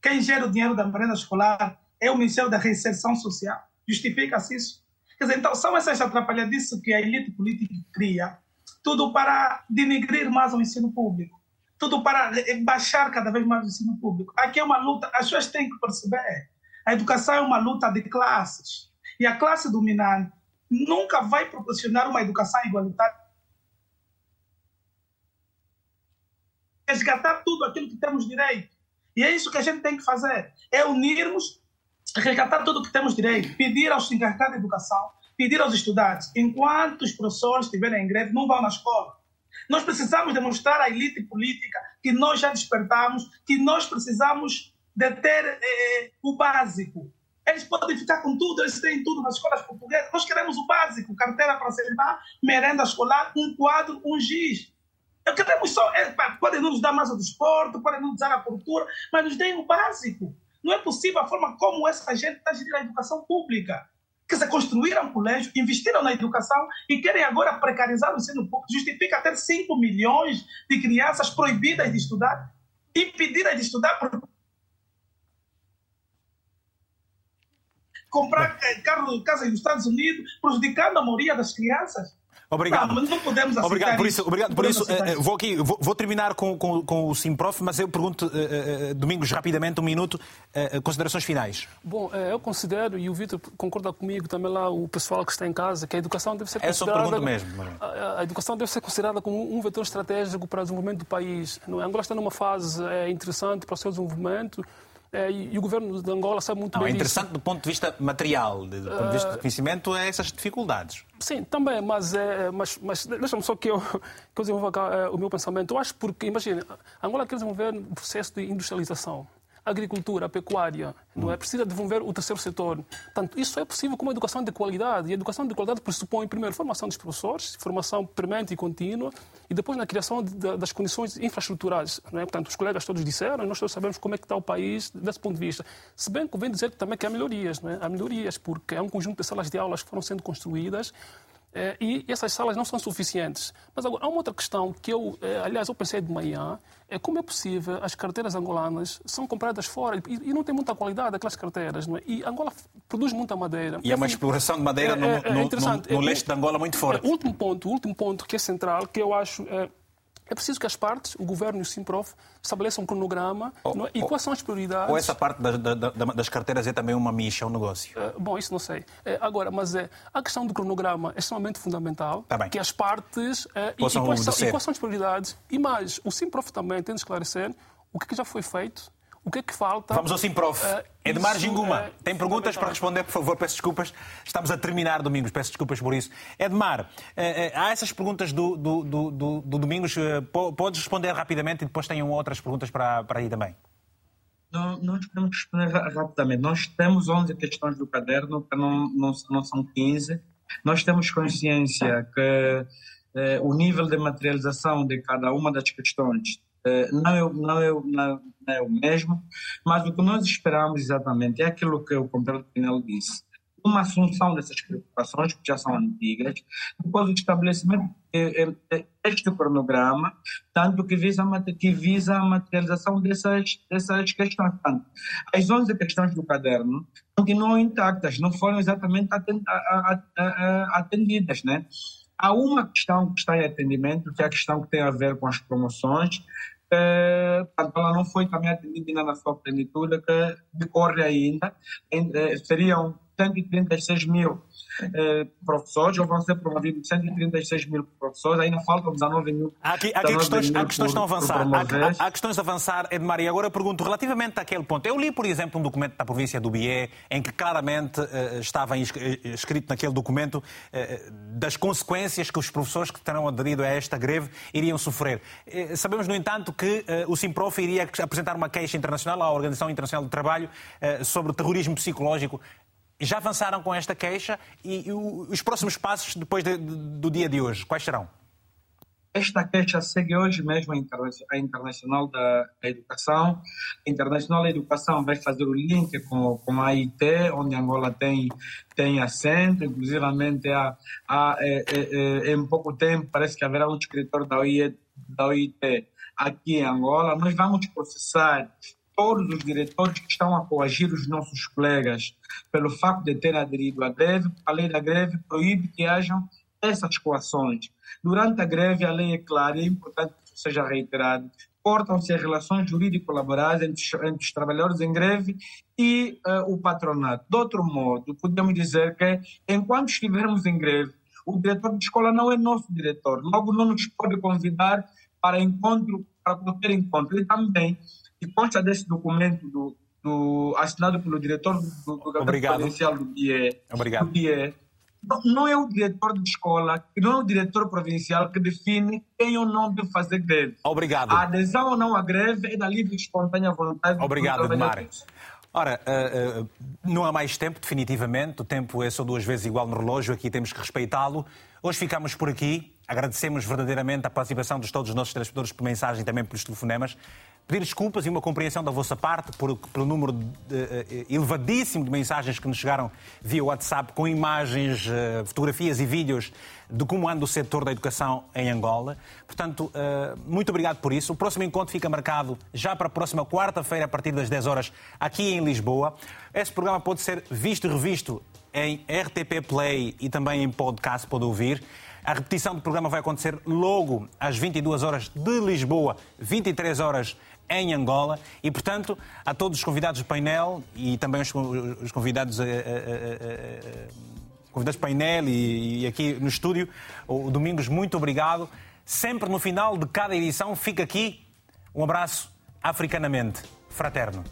Quem gera o dinheiro da merenda escolar é o Ministério da Reinserção Social. Justifica-se isso? Quer dizer, então, são essas atrapalhadices que a elite política cria tudo para denegrir mais o ensino público, tudo para baixar cada vez mais o ensino público. Aqui é uma luta, as pessoas têm que perceber, a educação é uma luta de classes, e a classe dominante nunca vai proporcionar uma educação igualitária. Resgatar tudo aquilo que temos direito. E é isso que a gente tem que fazer, é unirmos, resgatar tudo o que temos direito, pedir aos encarregados de educação pedir aos estudantes, enquanto os professores estiverem em greve, não vão na escola. Nós precisamos demonstrar à elite política que nós já despertamos, que nós precisamos de ter eh, o básico. Eles podem ficar com tudo, eles têm tudo nas escolas portuguesas. Nós queremos o básico: carteira para sentar, merenda escolar, um quadro, um giz. Eu queremos só. É, podem nos dar mais o desporto, podem nos dar a cultura, mas nos deem o básico. Não é possível a forma como essa gente está gerindo a educação pública. Quer dizer, construíram colégio, investiram na educação e querem agora precarizar o ensino público. Justifica ter 5 milhões de crianças proibidas de estudar, impedidas de estudar por comprar casa nos Estados Unidos, prejudicando a maioria das crianças. Obrigado. Não, não podemos obrigado por isso. isso. Obrigado por isso. Podemos Eh, Vou, aqui, vou, vou terminar com, com, com o Simprof, mas eu pergunto, eh, eh, Domingos, rapidamente, um minuto, eh, considerações finais. Bom, eh, eu considero, e o Vitor concorda comigo, também lá o pessoal que está em casa, que a educação deve ser É só considerada... pergunta mesmo. A, a educação deve ser considerada como um vetor estratégico para o desenvolvimento do país. Não é? Angola está numa fase eh, interessante para o seu desenvolvimento eh, e, e o governo de Angola sabe muito Não, é bem disso. interessante do ponto de vista material, do ponto de vista de conhecimento, é essas dificuldades. Sim, também, mas, é, mas, mas deixa-me só que eu, que eu desenvolva eh, o meu pensamento. Eu acho porque, imagina, Angola quer desenvolver um processo de industrialização. Agricultura, pecuária, não é? Precisa desenvolver o terceiro setor. Portanto, isso é possível com uma educação de qualidade. E a educação de qualidade pressupõe, primeiro, formação dos professores, formação permanente e contínua, e depois na criação de- de- das condições infraestruturais. Não é? Portanto, os colegas todos disseram, e nós todos sabemos como é que está o país desse ponto de vista. Se bem que convém dizer também que há melhorias. Não é? Há melhorias, porque é um conjunto de salas de aulas que foram sendo construídas e essas salas não são suficientes. Mas agora, há uma outra questão que eu, eh, aliás, eu pensei de manhã, é como é possível as carteiras angolanas são compradas fora e, não tem muita qualidade aquelas carteiras, não é? E Angola produz muita madeira. E é uma exploração de madeira é- no, é- é no- no- no É- leste de Angola muito forte. é, último ponto, último ponto que é central, que eu acho é, é preciso que as partes, o governo e o Simprof, estabeleçam um cronograma é? e quais são as prioridades. Ou essa parte da- da- da- das carteiras é também uma micha, um negócio? Eh, Bom, isso não sei. Eh, Agora, mas é, a questão do cronograma é extremamente fundamental. Tá. Que as partes. e, quais são, e quais são as prioridades? E mais, o Simprof também tem de esclarecer o que, é que já foi feito, o que é que falta. Vamos ao Simprof. Eh, Edmar isso Ginguma, é tem perguntas para responder, por favor? Peço desculpas. Estamos a terminar, Domingos. Peço desculpas por isso. Edmar, eh, eh, há essas perguntas do, do, do, do- do Domingos. eh, po- Podes responder rapidamente e depois tenho outras perguntas para, para aí também. Não, nós podemos responder ra- rapidamente. Nós temos 11 questões do caderno, que não, não, não são 15. Nós temos consciência que o nível de materialização de cada uma das questões não, é, não, é, não, é o mesmo, mas o que nós esperamos exatamente é aquilo que o companheiro Pinel disse. Uma assunção dessas preocupações, que já são antigas, depois o estabelecimento eh, eh, deste cronograma, tanto que visa, que visa a materialização dessas, dessas questões. As 11 questões do caderno continuam intactas, não foram exatamente atendidas. Né? Há uma questão que está em atendimento, que é a questão que tem a ver com as promoções, portanto, ela não foi também atendida na sua plenitude, que decorre ainda. Eh, seriam 136 mil eh, professores, ou vão ser promovidos 136 mil professores, ainda faltam 19 mil. Há aqui, há aqui 19 questões, mil há questões a por- por avançar. Há, há- há questões a avançar, Edmar. E agora eu pergunto, relativamente àquele ponto. Eu li, por exemplo, um documento da província do Bié, em que claramente eh, estava eh, escrito naquele documento eh, das consequências que os professores que terão aderido a esta greve iriam sofrer. Sabemos, no entanto, que o Simprof iria apresentar uma queixa internacional à Organização Internacional do Trabalho sobre o terrorismo psicológico. Já avançaram com esta queixa e, e os próximos passos depois de- de- do dia de hoje, quais serão? Esta queixa segue hoje mesmo a, interna- a Internacional da, Educação. A Internacional da Educação vai fazer o link com, com a AIT, onde Angola tem, tem assento, inclusivamente há, há, é, é, é, em pouco tempo parece que haverá um escritor da OIT, da OIT aqui em Angola. Nós vamos processar todos os diretores que estão a coagir os nossos colegas pelo facto de terem aderido à greve. A lei da greve proíbe que hajam essas coações. Durante a greve, a lei é clara e é importante que isso seja reiterado. Cortam-se as relações jurídico-laborais entre, entre os trabalhadores em greve e eh, o patronato. De outro modo, podemos dizer que, enquanto estivermos em greve, o diretor de escola não é nosso diretor. Logo, não nos pode convidar para encontro, para qualquer encontro. E também, e consta desse documento do, do- assinado pelo diretor do, do Obrigado. Provincial do BIE, Obrigado. do BIE, não, não é o diretor de escola, não é o diretor provincial que define quem ou não deve fazer greve. Obrigado. A adesão ou não à greve é da livre e espontânea vontade do Obrigado, Edmar. trabalhador. Ora, eh, eh, não há mais tempo, definitivamente. O tempo é só duas vezes igual no relógio, aqui temos que respeitá-lo. Hoje ficamos por aqui. Agradecemos verdadeiramente a participação de todos os nossos telespectadores por mensagem e também pelos telefonemas. Pedir desculpas e uma compreensão da vossa parte por, pelo número de, uh, elevadíssimo de mensagens que nos chegaram via WhatsApp com imagens, uh, fotografias e vídeos de como anda o setor da educação em Angola. Portanto, muito obrigado por isso. O próximo encontro fica marcado já para a próxima quarta-feira, a partir das 10 horas, aqui em Lisboa. Esse programa pode ser visto e revisto em RTP Play e também em podcast, pode ouvir. A repetição do programa vai acontecer logo às 22 horas de Lisboa, 23 horas em Angola. E, portanto, a todos os convidados do painel e também os, os convidados. Uh, uh, uh, convidados do painel e, e aqui no estúdio, o Domingos, muito obrigado. Sempre no final de cada edição fica aqui um abraço africanamente fraterno.